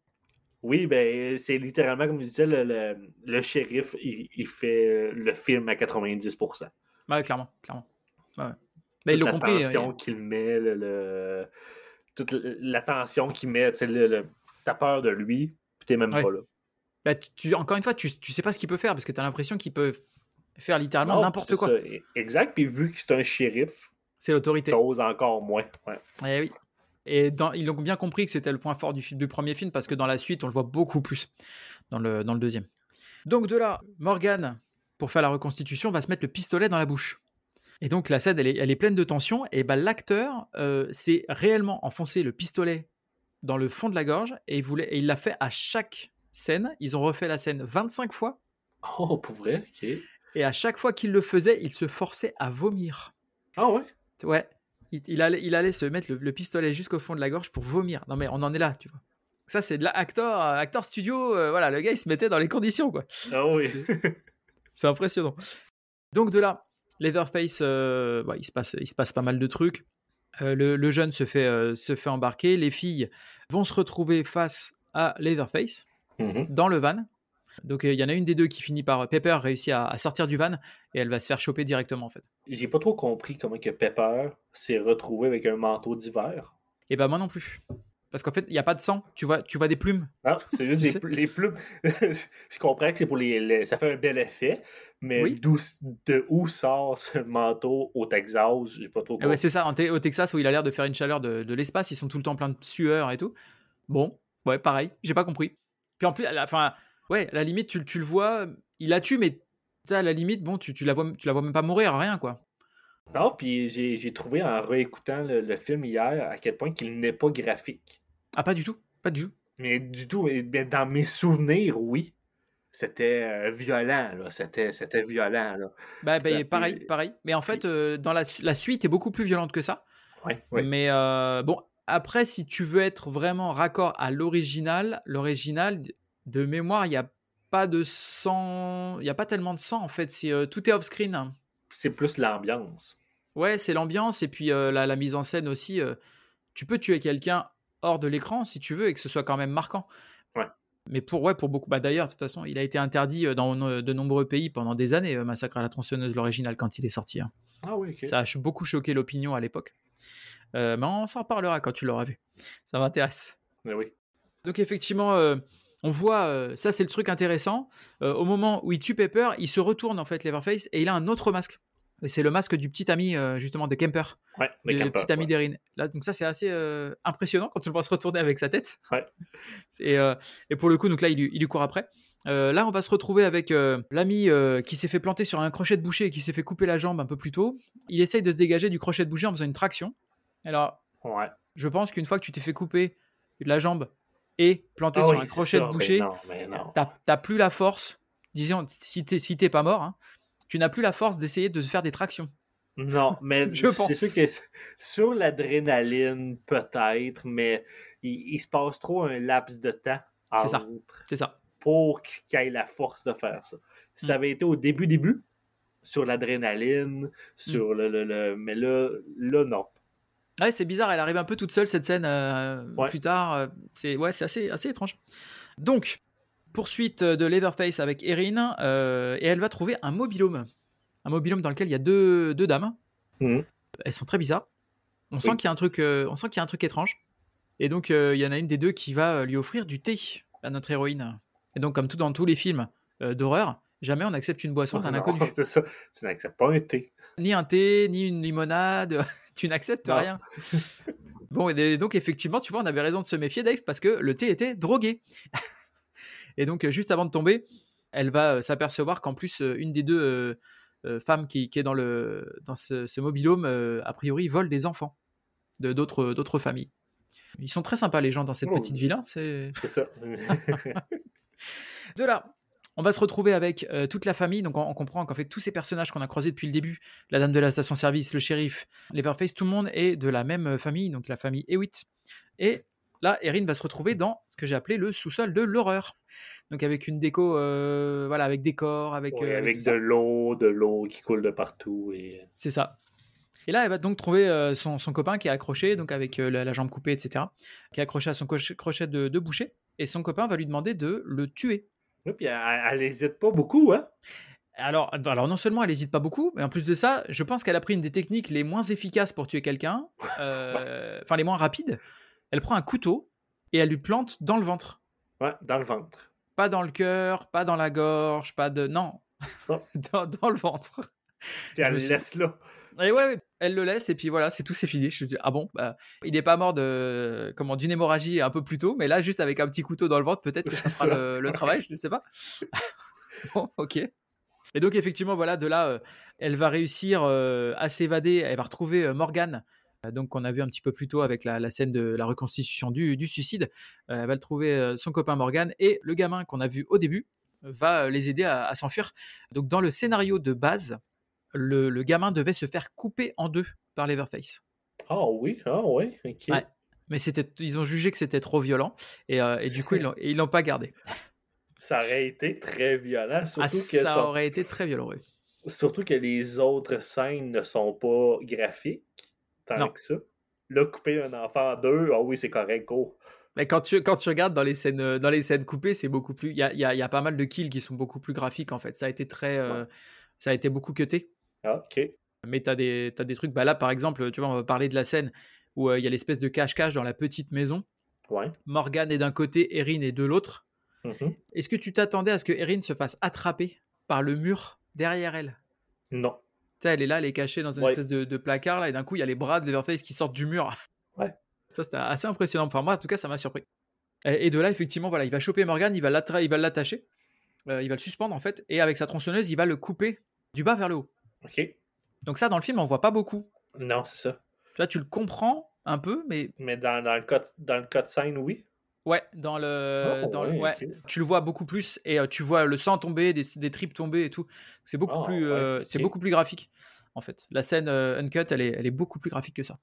Speaker 2: Oui, ben, c'est littéralement, comme je disais, le, le, le shérif, il, il fait le film à 90%.
Speaker 1: Ouais, clairement, clairement. Ouais. Mais ils
Speaker 2: Toute
Speaker 1: l'ont
Speaker 2: la
Speaker 1: compris.
Speaker 2: tension
Speaker 1: euh,
Speaker 2: qu'il met, le, le- toute la tension qu'il met, le, le- t'as peur de lui, puis t'es même
Speaker 1: Ouais.
Speaker 2: pas là.
Speaker 1: bah, tu- tu- encore une fois, tu, tu sais pas ce qu'il peut faire parce que tu as l'impression qu'il peut faire littéralement
Speaker 2: Non,
Speaker 1: n'importe quoi.
Speaker 2: ça. Exact, puis vu que c'est un shérif,
Speaker 1: C'est l'autorité.
Speaker 2: t'oses encore moins. Ouais.
Speaker 1: Eh oui. Et dans- ils ont bien compris que c'était le point fort du, film, du premier film parce que dans la suite, on le voit beaucoup plus dans le, dans le deuxième. Donc de là, Morgan, pour faire la reconstitution, va se mettre le pistolet dans la bouche. Et donc la scène, elle est, elle est pleine de tension. Et ben, l'acteur euh, s'est réellement enfoncé le pistolet dans le fond de la gorge et il voulait, et il l'a fait à chaque scène. Ils ont refait la scène 25 fois.
Speaker 2: Oh, pour vrai? OK.
Speaker 1: Et à chaque fois qu'il le faisait, il se forçait à vomir.
Speaker 2: Ah ouais?
Speaker 1: Ouais. Il, il allait, il allait se mettre le, le pistolet jusqu'au fond de la gorge pour vomir. Non mais on en est là, tu vois. Ça c'est de l'acteur, acteur studio. euh, voilà, le gars il se mettait dans les conditions quoi.
Speaker 2: Ah oui.
Speaker 1: C'est impressionnant. Donc de là, Leatherface, euh, il se passe, il se passe pas mal de trucs. Euh, le, le jeune se fait, euh, se fait embarquer. Les filles vont se retrouver face à Leatherface
Speaker 2: Mhm.
Speaker 1: dans le van. Donc euh, il y en a une des deux qui finit par Pepper réussit à, à sortir du van et elle va se faire choper directement en fait.
Speaker 2: J'ai pas trop compris comment que Pepper s'est retrouvé avec un manteau d'hiver.
Speaker 1: Et ben moi non plus. Parce qu'en fait, il n'y a pas de sang. Tu vois, tu vois des plumes.
Speaker 2: C'est juste
Speaker 1: Tu
Speaker 2: les, plumes. je comprends que c'est pour les, les- Ça fait un bel effet, mais
Speaker 1: Oui.
Speaker 2: de où sort ce manteau au Texas J'ai pas trop
Speaker 1: Ah
Speaker 2: compris.
Speaker 1: ouais, c'est ça, en au Texas où il a l'air de faire une chaleur de, de l'espace, ils sont tout le temps plein de sueur et tout. Bon, ouais, pareil, j'ai pas compris. Puis en plus, à la, ouais, à la limite, tu, tu le vois, il la tue, mais à la limite, bon, tu, tu, la vois, tu la vois même pas mourir, rien, quoi.
Speaker 2: Non, puis j'ai, j'ai trouvé en réécoutant le, le film hier à quel point qu'il n'est pas graphique.
Speaker 1: Ah, pas du tout, pas du tout.
Speaker 2: Mais du tout, mais- dans mes souvenirs, oui. C'était euh, violent, là. C'était, c'était violent, là.
Speaker 1: Bah, bah,
Speaker 2: Puis-
Speaker 1: pareil, pareil. Mais en fait, euh, dans la, su- la suite est beaucoup plus violente que ça.
Speaker 2: Ouais, ouais.
Speaker 1: Mais euh, bon, après, si tu veux être vraiment raccord à l'original, l'original, de mémoire, il n'y a pas de sang, il n'y a pas tellement de sang, en fait. C'est, euh, tout est off-screen. hein.
Speaker 2: C'est plus l'ambiance.
Speaker 1: Ouais, c'est l'ambiance et puis euh, la, la mise en scène aussi. euh, tu peux tuer quelqu'un hors de l'écran si tu veux et que ce soit quand même marquant.
Speaker 2: Ouais.
Speaker 1: Mais pour, ouais, pour beaucoup. Bah, D'ailleurs, de toute façon, il a été interdit euh, dans de nombreux pays pendant des années, euh, Massacre à la tronçonneuse, l'original, quand il est sorti. hein.
Speaker 2: Ah oui.
Speaker 1: Ça a beaucoup choqué l'opinion à l'époque. Euh, mais on s'en reparlera quand tu l'auras vu. Ça m'intéresse.
Speaker 2: Oui.
Speaker 1: Donc effectivement, euh, on voit, euh, ça c'est le truc intéressant, au moment où il tue Pepper, il se retourne en fait, Leatherface, et il a un autre masque. C'est le masque du petit ami euh, justement de Kemper,
Speaker 2: Ouais,
Speaker 1: le, petit ami
Speaker 2: ouais.
Speaker 1: d'Erin. Là, donc ça c'est assez euh, impressionnant quand tu le vois se retourner avec sa tête.
Speaker 2: Ouais.
Speaker 1: Et, euh, et pour le coup, donc là il, lui- il lui court après. Là, on va se retrouver avec l'ami qui s'est fait planter sur un crochet de boucher et qui s'est fait couper la jambe un peu plus tôt. Il essaye de se dégager du crochet de boucher en faisant une traction. Alors,
Speaker 2: Ouais.
Speaker 1: je pense qu'une fois que tu t'es fait couper la jambe et planter
Speaker 2: Ah
Speaker 1: sur
Speaker 2: oui,
Speaker 1: un crochet de boucher, t'as plus la force. Disons, si t'es si pas mort, hein, tu n'as plus la force d'essayer de faire des tractions.
Speaker 2: Non, mais
Speaker 1: Je pense.
Speaker 2: sûr que sur l'adrénaline, peut-être, mais il, il se passe trop un laps de temps
Speaker 1: ça.
Speaker 2: entre
Speaker 1: C'est ça.
Speaker 2: pour qu'il ait la force de faire ça. Si
Speaker 1: Mm.
Speaker 2: ça avait été au début, début, sur l'adrénaline, sur
Speaker 1: Mm.
Speaker 2: le, le, le- Mais là, là, non.
Speaker 1: Ouais, c'est bizarre, elle arrive un peu toute seule cette scène euh,
Speaker 2: Ouais.
Speaker 1: plus tard. euh, c'est ouais, c'est assez, assez étrange. Donc, poursuite de Leatherface avec Erin, euh, et elle va trouver un mobilhome. Un mobilhome dans lequel il y a deux, deux dames.
Speaker 2: Mhm.
Speaker 1: Elles sont très bizarres. On sent qu'il y a un truc, euh, on sent qu'il y a un truc étrange. Et donc, euh, il y en a une des deux qui va lui offrir du thé à notre héroïne. Et donc, comme tout dans tous les films d'horreur, jamais on accepte une boisson d'un inconnu.
Speaker 2: C'est ça. Tu n'acceptes pas un thé.
Speaker 1: Ni un thé, ni une limonade, tu n'acceptes rien. Bon, et donc effectivement, tu vois, on avait raison de se méfier, Dave, parce que le thé était drogué. Et donc, euh, juste avant de tomber, elle va euh, s'apercevoir qu'en plus, euh, une des deux femmes qui, qui est dans, le, dans ce, ce mobilhome, a priori, vole des enfants de d'autres d'autres familles. Ils sont très sympas, les gens, dans cette
Speaker 2: Oh.
Speaker 1: petite ville. hein, c'est...
Speaker 2: C'est ça.
Speaker 1: De là, On va se retrouver avec euh, toute la famille, donc on, on comprend qu'en fait tous ces personnages qu'on a croisés depuis le début, la dame de la station-service, le shérif, Leatherface, tout le monde est de la même famille, donc la famille Hewitt. Et là, Erin va se retrouver dans ce que j'ai appelé le sous-sol de l'horreur. Donc avec une déco, euh, voilà, avec des corps, avec, euh,
Speaker 2: avec de l'eau, de l'eau qui coule de partout. Et...
Speaker 1: C'est ça. Et là, elle va donc trouver euh, son, son copain qui est accroché, donc avec la, la jambe coupée, etc., qui est accroché à son crochet de, de boucher. Et son copain va lui demander de le tuer.
Speaker 2: Oui, puis elle, elle hésite pas beaucoup, hein?
Speaker 1: Alors, alors non seulement elle hésite pas beaucoup, mais en plus de ça, je pense qu'elle a pris une des techniques les moins efficaces pour tuer quelqu'un, euh, enfin les moins rapides. Elle prend un couteau et elle lui plante dans le ventre.
Speaker 2: Ouais, dans le ventre.
Speaker 1: Pas dans le cœur, pas dans la gorge, pas de... Non,
Speaker 2: Oh.
Speaker 1: dans, dans le ventre.
Speaker 2: Puis elle le laisse là.
Speaker 1: Et ouais, elle le laisse et puis voilà, c'est tout, c'est fini. Je dis, ah bon, bah, il n'est pas mort de comment d'une hémorragie un peu plus tôt, mais là, juste avec un petit couteau dans le ventre, peut-être que ça fera
Speaker 2: ça.
Speaker 1: le, le travail, je ne sais pas. bon, ok. Et donc, effectivement, voilà, de là, euh, elle va réussir euh, à s'évader. Elle va retrouver euh, Morgane, donc qu'on a vu un petit peu plus tôt avec la, la scène de la reconstitution du, du suicide. Euh, elle va le trouver euh, son copain Morgane et le gamin qu'on a vu au début va euh, les aider à, à s'enfuir. Donc, dans le scénario de base, le, le gamin devait se faire couper en deux par Leatherface.
Speaker 2: Ah oui, ah oui, ok.
Speaker 1: Ouais. Mais c'était, ils ont jugé que c'était trop violent et, euh, et du coup ils l'ont, pas gardé.
Speaker 2: Ça aurait été très violent, surtout,
Speaker 1: Ah,
Speaker 2: que,
Speaker 1: ça
Speaker 2: son-
Speaker 1: aurait été très violent. oui.
Speaker 2: surtout que les autres scènes ne sont pas graphiques tant
Speaker 1: Non.
Speaker 2: que ça. Là, couper un enfant en deux, ah oui, c'est correct, go.
Speaker 1: Mais quand tu, quand tu regardes dans les scènes, euh, dans les scènes coupées, c'est beaucoup plus. Il y a, y a- y a pas mal de kills qui sont beaucoup plus graphiques en fait. Ça a été très, euh, ça a été beaucoup cuté.
Speaker 2: Ah, ok.
Speaker 1: Mais t'as des, t'as des trucs. Bah là par exemple, tu vois, on va parler de la scène où euh, il y a l'espèce de cache-cache dans la petite maison.
Speaker 2: Ouais.
Speaker 1: Morgane est d'un côté, Erin est de l'autre.
Speaker 2: Mhm.
Speaker 1: Est-ce que tu t'attendais à ce que Erin se fasse attraper par le mur derrière elle?
Speaker 2: Non.
Speaker 1: Sais, elle est là, elle est cachée dans une
Speaker 2: Ouais.
Speaker 1: espèce de, de placard, là, et d'un coup, il y a les bras de Leatherface qui sortent du mur.
Speaker 2: Ouais.
Speaker 1: Ça, c'était assez impressionnant. Enfin, moi, en tout cas, ça m'a surpris. Et, et de là, effectivement, voilà, il va choper Morgan, il va l'attra- il va l'attacher, euh, il va le suspendre, en fait, et avec sa tronçonneuse, il va le couper du bas vers le haut.
Speaker 2: Ok.
Speaker 1: Donc ça, dans le film, on voit pas beaucoup.
Speaker 2: Non, c'est ça.
Speaker 1: Tu vois, tu le comprends un peu, mais
Speaker 2: Mais dans, dans le, cas, dans le cas de scène, oui.
Speaker 1: Ouais, dans le...
Speaker 2: Oh,
Speaker 1: dans le-
Speaker 2: ouais,
Speaker 1: tu le vois beaucoup plus, et euh, tu vois le sang tomber, des, des tripes tomber et tout. C'est beaucoup,
Speaker 2: Ah,
Speaker 1: plus,
Speaker 2: ouais,
Speaker 1: euh, c'est beaucoup plus graphique, en fait. La scène euh, uncut, elle est, elle est beaucoup plus graphique que ça.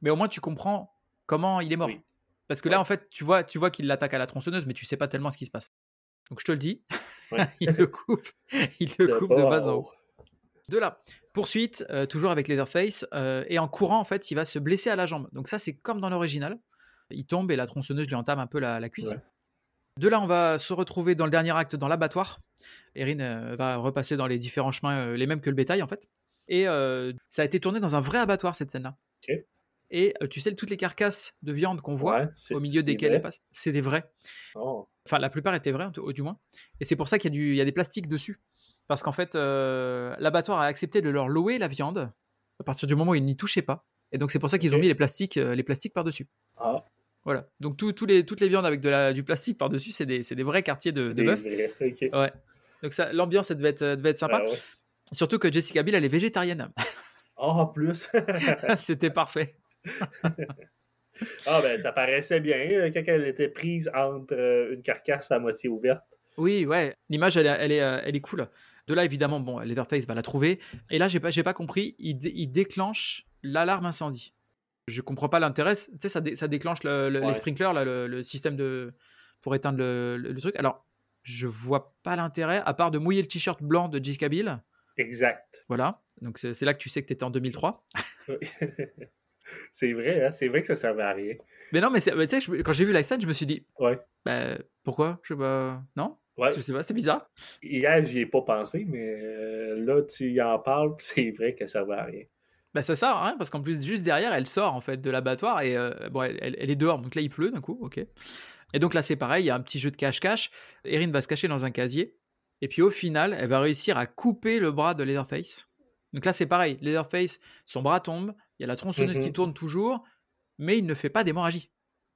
Speaker 1: Mais au moins, tu comprends comment il est mort.
Speaker 2: Oui.
Speaker 1: Parce que là, en fait, tu vois, tu vois qu'il l'attaque à la tronçonneuse, mais tu sais pas tellement ce qui se passe. Donc je te le dis, il le coupe, il le
Speaker 2: De
Speaker 1: coupe de
Speaker 2: en
Speaker 1: bas en haut. De là, poursuite, toujours avec Leatherface, et en courant, en fait, il va se blesser à la jambe. Donc ça, c'est comme dans l'original. Il tombe et la tronçonneuse lui entame un peu la, la cuisse.
Speaker 2: Ouais.
Speaker 1: De là, on va se retrouver dans le dernier acte dans l'abattoir. Erin euh, va repasser dans les différents chemins, euh, les mêmes que le bétail, en fait. Et euh, ça a été tourné dans un vrai abattoir, cette scène-là. Et tu sais, toutes les carcasses de viande qu'on voit
Speaker 2: Ouais,
Speaker 1: au milieu desquelles elles passent, c'est des vrais.
Speaker 2: Oh.
Speaker 1: Enfin, la plupart étaient vrais, au du moins. Et c'est pour ça qu'il y, a y des plastiques dessus. Parce qu'en fait, l'abattoir a accepté de leur louer la viande à partir du moment où ils n'y touchaient pas. Et donc, c'est pour ça qu'ils ont mis les plastiques, les plastiques par-dessus.
Speaker 2: Ah,
Speaker 1: Voilà. Donc, les, toutes les viandes avec de la, du plastique par-dessus, c'est des, des vrais quartiers de, de bœuf. Ouais. Donc, ça, l'ambiance, elle devait être, devait être sympa.
Speaker 2: Ah ouais.
Speaker 1: Surtout que Jessica Biel, elle est végétarienne.
Speaker 2: En plus.
Speaker 1: C'était parfait.
Speaker 2: ah, ben, ça paraissait bien euh, quand elle était prise entre euh, une carcasse à moitié ouverte.
Speaker 1: Oui, ouais. L'image, elle, est- elle, est, euh, elle est cool. De là, évidemment, bon, Leatherface va la trouver. Et là, j'ai pas, j'ai pas compris. Il, il déclenche l'alarme incendie. Je comprends pas l'intérêt. Tu sais, ça, dé- ça déclenche le- le-
Speaker 2: Ouais.
Speaker 1: les sprinklers, là, le, le système de pour éteindre le, truc. Alors, je vois pas l'intérêt, à part de mouiller le t-shirt blanc de Jessica Biel.
Speaker 2: Exact.
Speaker 1: Voilà. Donc, c'est là que tu sais que tu étais en 2003.
Speaker 2: c'est vrai, hein? c'est vrai que ça servait à rien.
Speaker 1: Mais non, mais, tu sais, quand j'ai vu la scène, je me suis dit,
Speaker 2: Ouais.
Speaker 1: bah, pourquoi? Je sais pas. Non?
Speaker 2: Ouais.
Speaker 1: Je sais pas, c'est bizarre.
Speaker 2: Hier, j'y ai pas pensé, mais euh, là, tu y en parles, c'est vrai que ça servait à rien.
Speaker 1: Bah ça sert à rien parce qu'en plus juste derrière elle sort en fait de l'abattoir et euh, bon elle, elle- elle est dehors donc là il pleut d'un coup ok et donc là c'est pareil il y a un petit jeu de cache-cache Erin va se cacher dans un casier et puis au final elle va réussir à couper le bras de Leatherface donc là c'est pareil Leatherface son bras tombe il y a la tronçonneuse
Speaker 2: Mhm.
Speaker 1: qui tourne toujours mais il ne fait pas d'hémorragie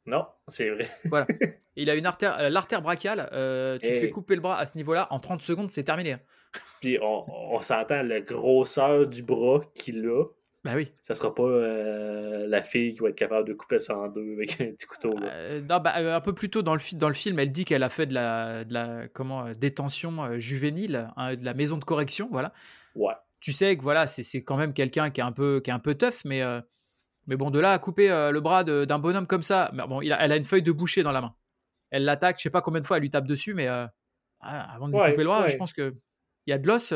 Speaker 2: Non, c'est vrai.
Speaker 1: Et il a une artère euh, l'artère brachiale euh, tu te fais couper le bras à ce niveau là en 30 secondes c'est terminé
Speaker 2: Puis on, on s'entend la grosseur du bras qu'il a.
Speaker 1: Bah oui.
Speaker 2: Ça sera pas euh, la fille qui va être capable de couper ça en deux avec un petit couteau. là.
Speaker 1: Euh, non, bah, euh, un peu plus tôt dans le, fi- dans le film, elle dit qu'elle a fait de la, de la comment, détention juvénile, hein, de la maison de correction, voilà.
Speaker 2: Ouais.
Speaker 1: Tu sais que voilà, c'est quand même quelqu'un qui est un peu qui est un peu tough, mais euh, mais bon, de là à couper le bras d'un bonhomme comme ça, mais bon, il a- elle a une feuille de boucher dans la main. Elle l'attaque, je sais pas combien de fois, elle lui tape dessus, mais ah, avant de lui
Speaker 2: Ouais,
Speaker 1: couper le bras,
Speaker 2: ouais.
Speaker 1: je pense que il y a de l'os.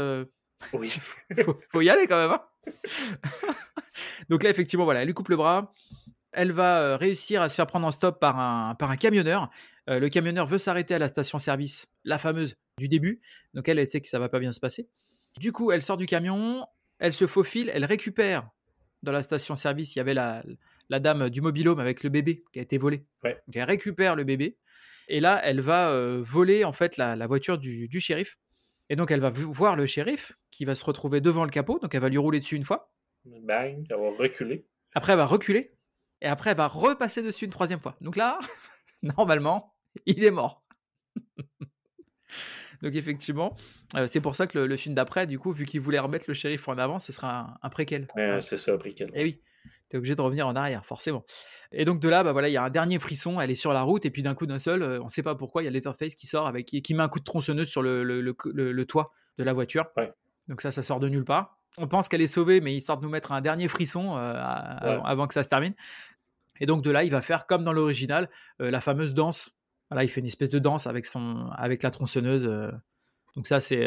Speaker 2: Oui.
Speaker 1: faut, faut y aller quand même. hein. Donc là, effectivement, voilà, elle lui coupe le bras. Elle va euh, réussir à se faire prendre en stop par un, par un camionneur. Euh, le camionneur veut s'arrêter à la station-service, la fameuse du début. Donc elle, elle sait que ça va pas bien se passer. Du coup, elle sort du camion, elle se faufile, elle récupère dans la station-service. Il y avait la, la dame du mobilhome avec le bébé qui a été volé.
Speaker 2: Ouais.
Speaker 1: Donc elle récupère le bébé. Et là, elle va euh, voler en fait la, la voiture du, du shérif. Et donc, elle va voir le shérif qui va se retrouver devant le capot. Donc, elle va lui rouler dessus une fois.
Speaker 2: Bang, elle va reculer.
Speaker 1: Après, elle va reculer. Et après, elle va repasser dessus une troisième fois. Donc là, normalement, il est mort. donc, effectivement, euh, c'est pour ça que le, le film d'après, du coup, vu qu'il voulait remettre le shérif en avant, ce sera un, un préquel.
Speaker 2: Ouais,
Speaker 1: Ouais.
Speaker 2: C'est ça, après qu'elle.
Speaker 1: Eh oui, tu es obligé de revenir en arrière, forcément. Et donc de là, bah voilà, il y a un dernier frisson, elle est sur la route, et puis d'un coup d'un seul, on ne sait pas pourquoi, il y a Leatherface qui sort avec, qui qui met un coup de tronçonneuse sur le, le- le- toit de la voiture.
Speaker 2: Ouais.
Speaker 1: Donc ça, ça sort de nulle part. On pense qu'elle est sauvée, mais histoire de nous mettre un dernier frisson euh, à-
Speaker 2: Ouais.
Speaker 1: avant, que ça se termine. Et donc de là, il va faire comme dans l'original, euh, la fameuse danse. Voilà, il fait une espèce de danse avec, son, avec la tronçonneuse. euh. Donc ça, c'est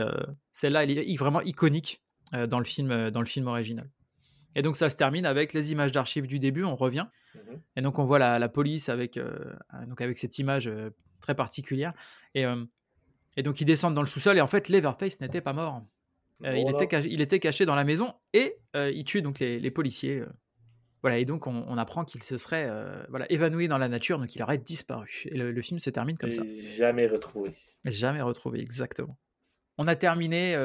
Speaker 1: celle-là, elle est vraiment iconique dans, le film, dans le film original. Et donc ça se termine avec les images d'archives du début, on revient.
Speaker 2: Mhm.
Speaker 1: Et donc on voit la, la police avec, euh, donc avec cette image euh, très particulière. Et, euh, et donc ils descendent dans le sous-sol et en fait Leatherface n'était pas mort. Il, était caché, il était caché dans la maison et il tue donc les, les policiers. Voilà, et donc on, on apprend qu'il se serait voilà, évanoui dans la nature, donc il aurait disparu. Et le, le film se termine comme ça.
Speaker 2: Jamais retrouvé.
Speaker 1: Jamais retrouvé, exactement. On a terminé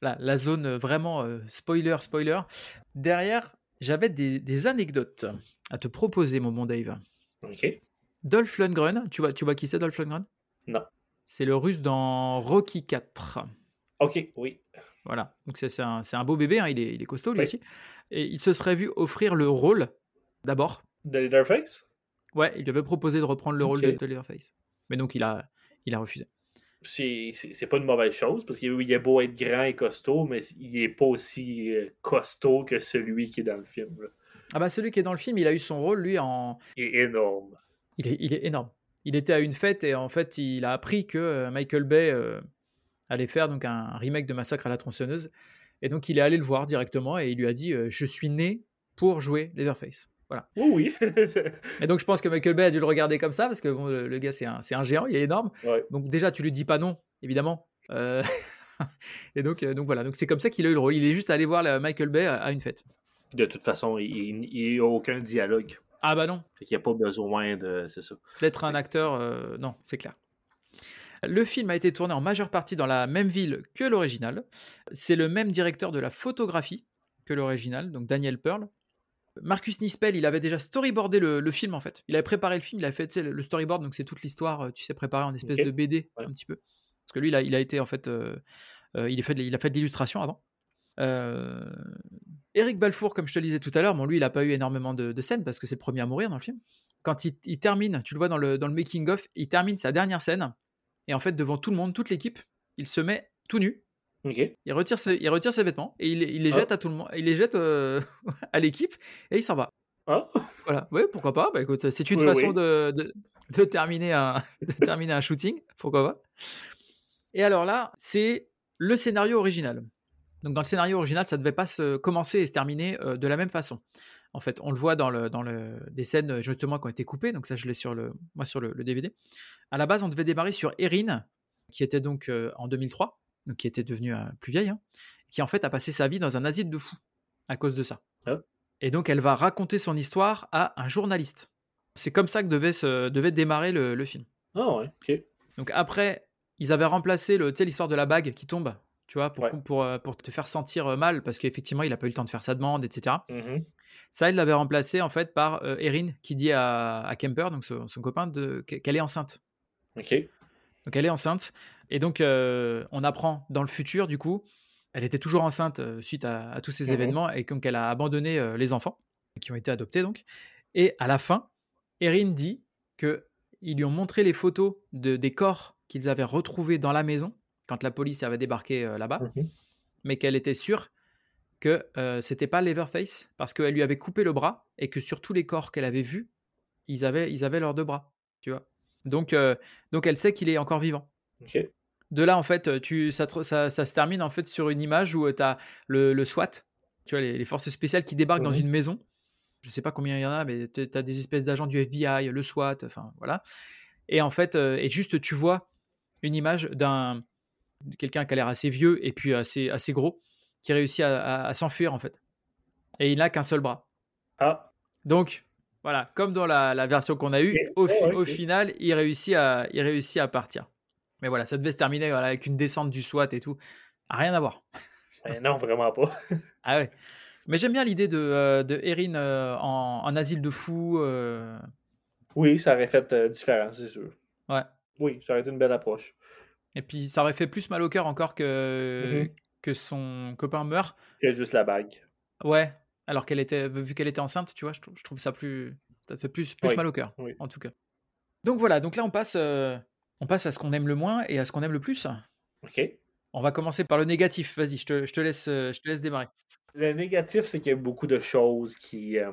Speaker 1: la, la zone euh, vraiment euh, spoiler, spoiler. Derrière, j'avais des, des anecdotes à te proposer, mon bon Dave.
Speaker 2: Ok.
Speaker 1: Dolph Lundgren, tu vois, tu vois qui c'est Dolph Lundgren?
Speaker 2: Non.
Speaker 1: C'est le russe dans Rocky 4.
Speaker 2: Ok, oui.
Speaker 1: Voilà, donc c'est un, un beau bébé, hein, il, est, il est costaud lui
Speaker 2: Oui.
Speaker 1: aussi. Et il se serait vu offrir le rôle, d'abord.
Speaker 2: De Leatherface?
Speaker 1: Ouais, il lui avait proposé de reprendre le rôle de, de Leatherface. Mais donc il a, il a refusé.
Speaker 2: C'est pas une mauvaise chose parce qu'il il est beau être grand et costaud, mais il est pas aussi euh, costaud que celui qui est dans le film. là.
Speaker 1: Ah bah celui qui est dans le film, il a eu son rôle, lui, en,
Speaker 2: Il est énorme.
Speaker 1: Il est, il est énorme. Il était à une fête et en fait, il a appris que euh, Michael Bay euh, allait faire donc un, un remake de Massacre à la tronçonneuse. Et donc, il est allé le voir directement et il lui a dit euh, Je suis né pour jouer Leatherface. Voilà.
Speaker 2: Oui, oui.
Speaker 1: Et donc, je pense que Michael Bay a dû le regarder comme ça parce que bon, le, le gars, c'est un, géant, il est énorme.
Speaker 2: Ouais.
Speaker 1: Donc, déjà, tu lui dis pas non, évidemment. Euh, et donc, euh, donc voilà. Donc, c'est comme ça qu'il a eu le rôle. Il est juste allé voir Michael Bay à, une fête.
Speaker 2: De toute façon, il n'y a aucun dialogue.
Speaker 1: Ah bah non,
Speaker 2: qu'il n'y a pas besoin de. C'est ça.
Speaker 1: D'être un acteur, euh, non, c'est clair. Le film a été tourné en majeure partie dans la même ville que l'original. C'est le même directeur de la photographie que l'original, donc Daniel Pearl. Marcus Nispel, il avait déjà storyboardé le, le film en fait. Il avait préparé le film, il a fait le, storyboard, donc c'est toute l'histoire, euh, tu sais, préparée en espèce de BD un petit peu. Parce que lui, il a, il a été en fait, euh, euh, il, a fait de, il a fait de l'illustration avant. Euh, Eric Balfour, comme je te le disais tout à l'heure, bon, lui, il n'a pas eu énormément de, de scènes parce que c'est le premier à mourir dans le film. Quand il, il termine, tu le vois dans le, dans le making-of, il termine sa dernière scène et en fait, devant tout le monde, toute l'équipe, il se met tout nu, Il retire ses, il retire ses vêtements et il, il les
Speaker 2: Ah.
Speaker 1: jette à tout le monde, il les jette euh, à l'équipe et il s'en va.
Speaker 2: Ah,
Speaker 1: Voilà, ouais, pourquoi pas? Bah écoute, c'est une
Speaker 2: Oui,
Speaker 1: façon
Speaker 2: oui.
Speaker 1: De, de, de terminer un, de terminer un shooting, pourquoi pas? Et alors là, c'est le scénario original. Donc dans le scénario original, ça devait pas se commencer et se terminer euh, de la même façon. En fait, on le voit dans, le, dans le, des scènes euh, justement qui ont été coupées, donc ça je l'ai sur le, moi sur le, le DVD. À la base, on devait démarrer sur Erin, qui était donc euh, en 2003, donc qui était devenue euh, plus vieille, hein, qui en fait a passé sa vie dans un asile de fous à cause de ça.
Speaker 2: Ah.
Speaker 1: Et donc elle va raconter son histoire à un journaliste. C'est comme ça que devait, se, devait démarrer le, le film.
Speaker 2: ah ouais, ok.
Speaker 1: Donc après, ils avaient remplacé le, l'histoire de la bague qui tombe, tu vois, pour,
Speaker 2: Ouais.
Speaker 1: pour, euh, pour te faire sentir euh, mal, parce qu'effectivement, il n'a pas eu le temps de faire sa demande, etc.
Speaker 2: Mhm.
Speaker 1: Ça, il l'avait remplacé en fait par euh, Erin qui dit à, à Kemper, donc son, son copain, de, qu'elle est enceinte.
Speaker 2: Ok.
Speaker 1: Donc elle est enceinte. Et donc, euh, on apprend dans le futur, du coup, elle était toujours enceinte suite à, tous ces événements et donc elle a abandonné les enfants qui ont été adoptés donc. Et à la fin, Erin dit que ils lui ont montré les photos de, des corps qu'ils avaient retrouvés dans la maison quand la police avait débarqué là-bas, mais qu'elle était sûre que euh, c'était pas Leatherface parce qu'elle lui avait coupé le bras et que sur tous les corps qu'elle avait vus, ils avaient, ils avaient leurs deux bras, tu vois. Donc, euh, donc elle sait qu'il est encore vivant.
Speaker 2: Ok.
Speaker 1: De là, en fait, tu, ça, te- ça, ça se termine en fait sur une image où tu as le, le SWAT, tu vois, les, les forces spéciales qui débarquent dans une maison. Je sais pas combien il y en a, mais tu as des espèces d'agents du FBI, le SWAT, enfin voilà. Et en fait, euh, et juste tu vois une image d'un quelqu'un qui a l'air assez vieux et puis assez, assez gros, qui réussit à, à- à s'enfuir en fait. Et il n'a qu'un seul bras.
Speaker 2: Ah,
Speaker 1: Donc, voilà, comme dans la, la version qu'on a eue, au, fi- au final, il réussit, à, il réussit à partir. Mais voilà, ça devait se terminer voilà, avec une descente du SWAT et tout. Rien à voir.
Speaker 2: ben non, vraiment pas.
Speaker 1: Ah ouais. Mais j'aime bien l'idée de, euh, de Erin euh, en, en asile de fous. euh,
Speaker 2: Oui, ça aurait fait différent, c'est sûr.
Speaker 1: Ouais.
Speaker 2: Oui, ça aurait été une belle approche.
Speaker 1: Et puis, ça aurait fait plus mal au cœur encore que,
Speaker 2: Mhm.
Speaker 1: que son copain meurt.
Speaker 2: Que juste la bague.
Speaker 1: Ouais. Alors qu'elle était, vu qu'elle était enceinte, tu vois, je trouve, je trouve ça plus, ça fait plus, plus
Speaker 2: Oui,
Speaker 1: mal au cœur,
Speaker 2: oui.
Speaker 1: en tout cas. Donc voilà, donc là on passe, euh, on passe à ce qu'on aime le moins et à ce qu'on aime le plus.
Speaker 2: OK.
Speaker 1: On va commencer par le négatif. Vas-y, je te, je te laisse, euh, je te laisse démarrer.
Speaker 2: Le négatif, c'est qu'il y a beaucoup de choses qui, euh,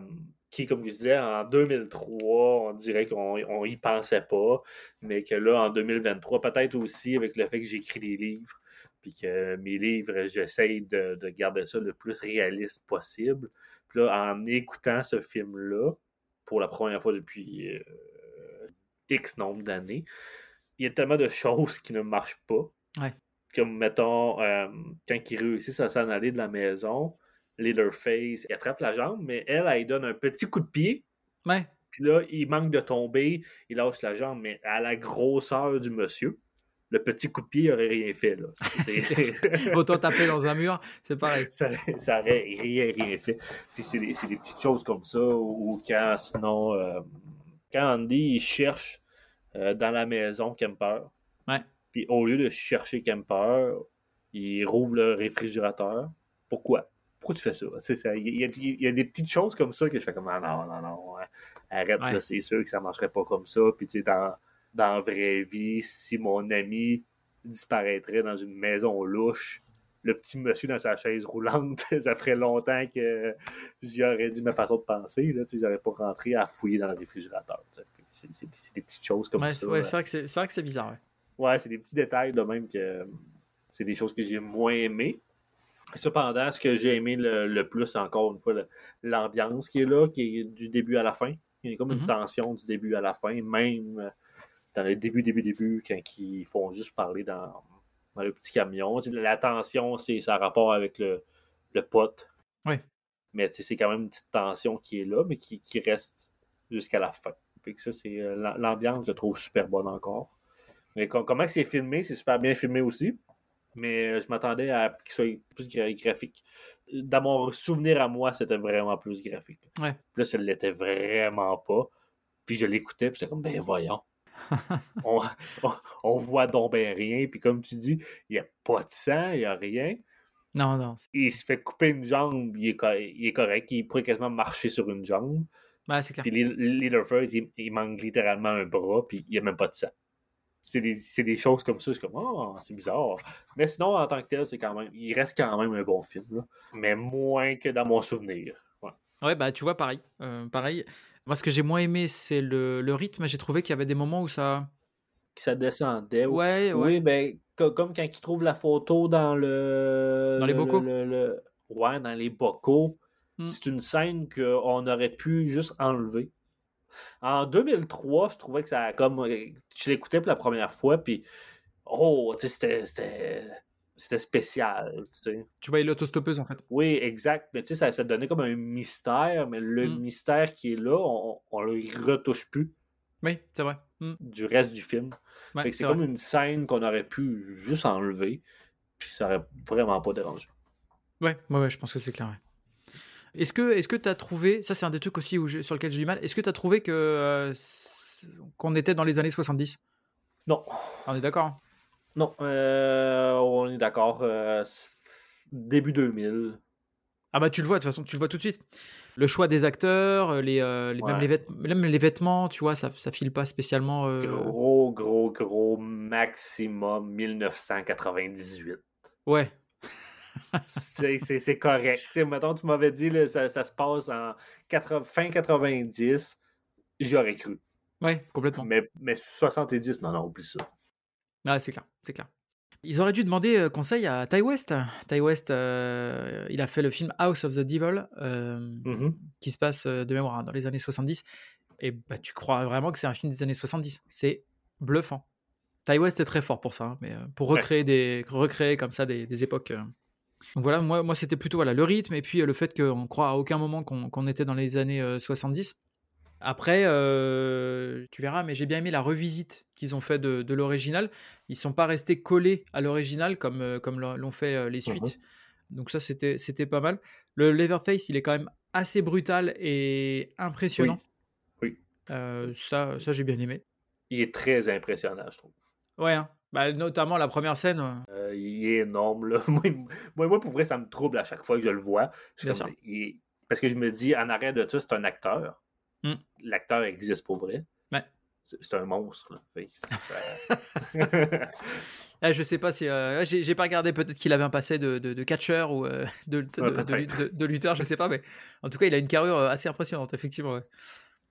Speaker 2: qui, comme je disais, en 2003, on dirait qu'on on y pensait pas, mais que là, en 2023, peut-être aussi avec le fait que j'écris des livres, puis que mes livres, j'essaye de, de garder ça le plus réaliste possible. Puis là, en écoutant ce film-là, pour la première fois depuis euh, X nombre d'années, il y a tellement de choses qui ne marchent pas.
Speaker 1: Ouais.
Speaker 2: Comme, mettons, euh, quand ils réussissent à s'en aller de la maison, Leatherface, elle attrape la jambe, mais elle, elle, donne un petit coup de pied.
Speaker 1: Ouais.
Speaker 2: Puis là, il manque de tomber, il lâche la jambe, mais à la grosseur du monsieur, le petit coup de pied aurait rien fait. Là.
Speaker 1: Autant taper dans un mur, c'est pareil.
Speaker 2: ça, ça aurait rien, rien fait. Puis c'est des, c'est des petites choses comme ça, ou, ou quand sinon, euh, quand Andy il cherche euh, dans la maison Kemper,
Speaker 1: Ouais.
Speaker 2: puis au lieu de chercher Kemper, il rouvre le réfrigérateur. Pourquoi? Pourquoi tu fais ça? Il y, a- il y a des petites choses comme ça que je fais comme ah, non, non, non, hein. arrête,
Speaker 1: Ouais.
Speaker 2: c'est sûr que ça marcherait pas comme ça. Puis tu sais, dans, dans la vraie vie, si mon ami disparaîtrait dans une maison louche, le petit monsieur dans sa chaise roulante, ça ferait longtemps que j'y aurais dit ma façon de penser. Là, j'aurais pas rentré à fouiller dans le réfrigérateur. C'est des petites choses comme
Speaker 1: Ouais,
Speaker 2: ça.
Speaker 1: c'est ouais, c'est vrai que c'est bizarre. ouais.
Speaker 2: Ouais, c'est des petits détails de même que c'est des choses que j'ai moins aimées. Cependant, ce que j'ai aimé le, le plus, encore une fois, l'ambiance qui est là, qui est du début à la fin. Il y a comme une
Speaker 1: Mhm.
Speaker 2: tension du début à la fin, même euh, dans le début, début, début, quand ils font juste parler dans, dans le petit camion. La tension, c'est ça a rapport avec le, le pote.
Speaker 1: Oui.
Speaker 2: Mais c'est quand même une petite tension qui est là, mais qui, qui reste jusqu'à la fin. Fait que ça, c'est euh, l'am- l'ambiance, je trouve super bonne encore. Mais com- comment c'est filmé, c'est super bien filmé aussi. Mais euh, je m'attendais à qu'il soit plus gra- graphique. Dans mon souvenir à moi, c'était vraiment plus graphique.
Speaker 1: Ouais.
Speaker 2: Puis là, ça ne l'était vraiment pas. Puis je l'écoutais, puis j'étais comme, ben voyons. on, on, on voit donc ben rien. Puis comme tu dis, il n'y a pas de sang, il n'y a rien.
Speaker 1: Non, non.
Speaker 2: Il se fait couper une jambe, il est, il est correct. Il pourrait quasiment marcher sur une jambe.
Speaker 1: Ouais, c'est clair.
Speaker 2: Puis il, il manque littéralement un bras, puis il n'y a même pas de sang. C'est des, c'est des choses comme ça, c'est comme, oh, c'est bizarre. Mais sinon, en tant que tel, c'est quand même, il reste quand même un bon film, là. mais moins que dans mon souvenir. Ouais.
Speaker 1: Ouais, bah tu vois, pareil. Euh, pareil. Moi, ce que j'ai moins aimé, c'est le, le rythme. J'ai trouvé qu'il y avait des moments où ça.
Speaker 2: Que ça descendait. ou-
Speaker 1: Ouais, ouais.
Speaker 2: Oui, ben, co- comme quand il trouve la photo dans le.
Speaker 1: Dans les
Speaker 2: le-
Speaker 1: bocaux.
Speaker 2: le- le- Ouais, dans les bocaux.
Speaker 1: Hmm.
Speaker 2: C'est une scène qu'on aurait pu juste enlever. En 2003, je trouvais que ça a comme. Tu l'écoutais pour la première fois, puis. Oh, tu sais, c'était- spécial, tu sais.
Speaker 1: Tu voyais l'autostoppeuse en fait.
Speaker 2: Oui, exact. Mais tu sais, ça, ça donnait comme un mystère, mais le
Speaker 1: Hmm.
Speaker 2: mystère qui est là, on, on le retouche plus
Speaker 1: Oui, c'est vrai. Hmm.
Speaker 2: du reste du film.
Speaker 1: Ouais,
Speaker 2: c'est comme une scène qu'on aurait pu juste enlever, puis ça aurait vraiment pas dérangé.
Speaker 1: Ouais, ouais, ouais, je pense que c'est clair. ouais. Est-ce que est-ce que tu as trouvé, ça c'est un des trucs aussi où sur lequel j'ai du mal, est-ce que tu as trouvé que euh, qu'on était dans les années 70
Speaker 2: Non,
Speaker 1: On est d'accord hein?
Speaker 2: Non, euh, on est d'accord. euh, début 2000.
Speaker 1: Ah bah tu le vois, de toute façon, tu le vois tout de suite. Le choix des acteurs, les, même, les vêt- même les vêtements, tu vois, ça, ça file pas spécialement.
Speaker 2: Gros, gros, gros maximum 1998.
Speaker 1: Ouais,
Speaker 2: c'est correct. Tu sais, mettons, tu m'avais dit, là, ça, ça se passe en 80 fin 90, j'y aurais cru.
Speaker 1: ouais, complètement.
Speaker 2: Mais, mais 70, non, non, oublie ça.
Speaker 1: Ah, c'est clair, c'est clair. Ils auraient dû demander euh, conseil à Ty West. Ty West, euh, il a fait le film House of the Devil, euh,
Speaker 2: Mhm.
Speaker 1: qui se passe de mémoire hein, dans les années 70. Et bah, tu crois vraiment que c'est un film des années 70. C'est bluffant. Ty West est très fort pour ça, hein, mais pour
Speaker 2: Ouais.
Speaker 1: recréer, des, recréer comme ça des, des époques. euh. Donc voilà, moi, moi c'était plutôt voilà, le rythme et puis euh, le fait qu'on croit à aucun moment qu'on était dans les années euh, 70. Après, euh, tu verras, mais j'ai bien aimé la revisite qu'ils ont fait de, de l'original. Ils sont pas restés collés à l'original comme, euh, comme l'ont fait euh, les suites. Donc ça, c'était pas mal. Le Leatherface, il est quand même assez brutal et impressionnant.
Speaker 2: Oui.
Speaker 1: Euh, ça, ça j'ai bien aimé.
Speaker 2: Il est très impressionnant, je trouve.
Speaker 1: Ouais, hein. Bah, notamment la première scène. euh,
Speaker 2: il est énorme, là. Moi, moi, moi, pour vrai, ça me trouble à chaque fois que je le vois. Je suis
Speaker 1: Bien
Speaker 2: comme, il est- Parce que je me dis, en arrêt de ça, c'est un acteur.
Speaker 1: Hmm.
Speaker 2: L'acteur existe pour vrai.
Speaker 1: Ouais.
Speaker 2: C'est un monstre. Là.
Speaker 1: Ah, je sais pas si. euh, j'ai pas regardé, peut-être qu'il avait un passé de, de, de catcheur ou euh, de, de, lutteur, je sais pas, mais en tout cas, il a une carrure assez impressionnante, effectivement. ouais.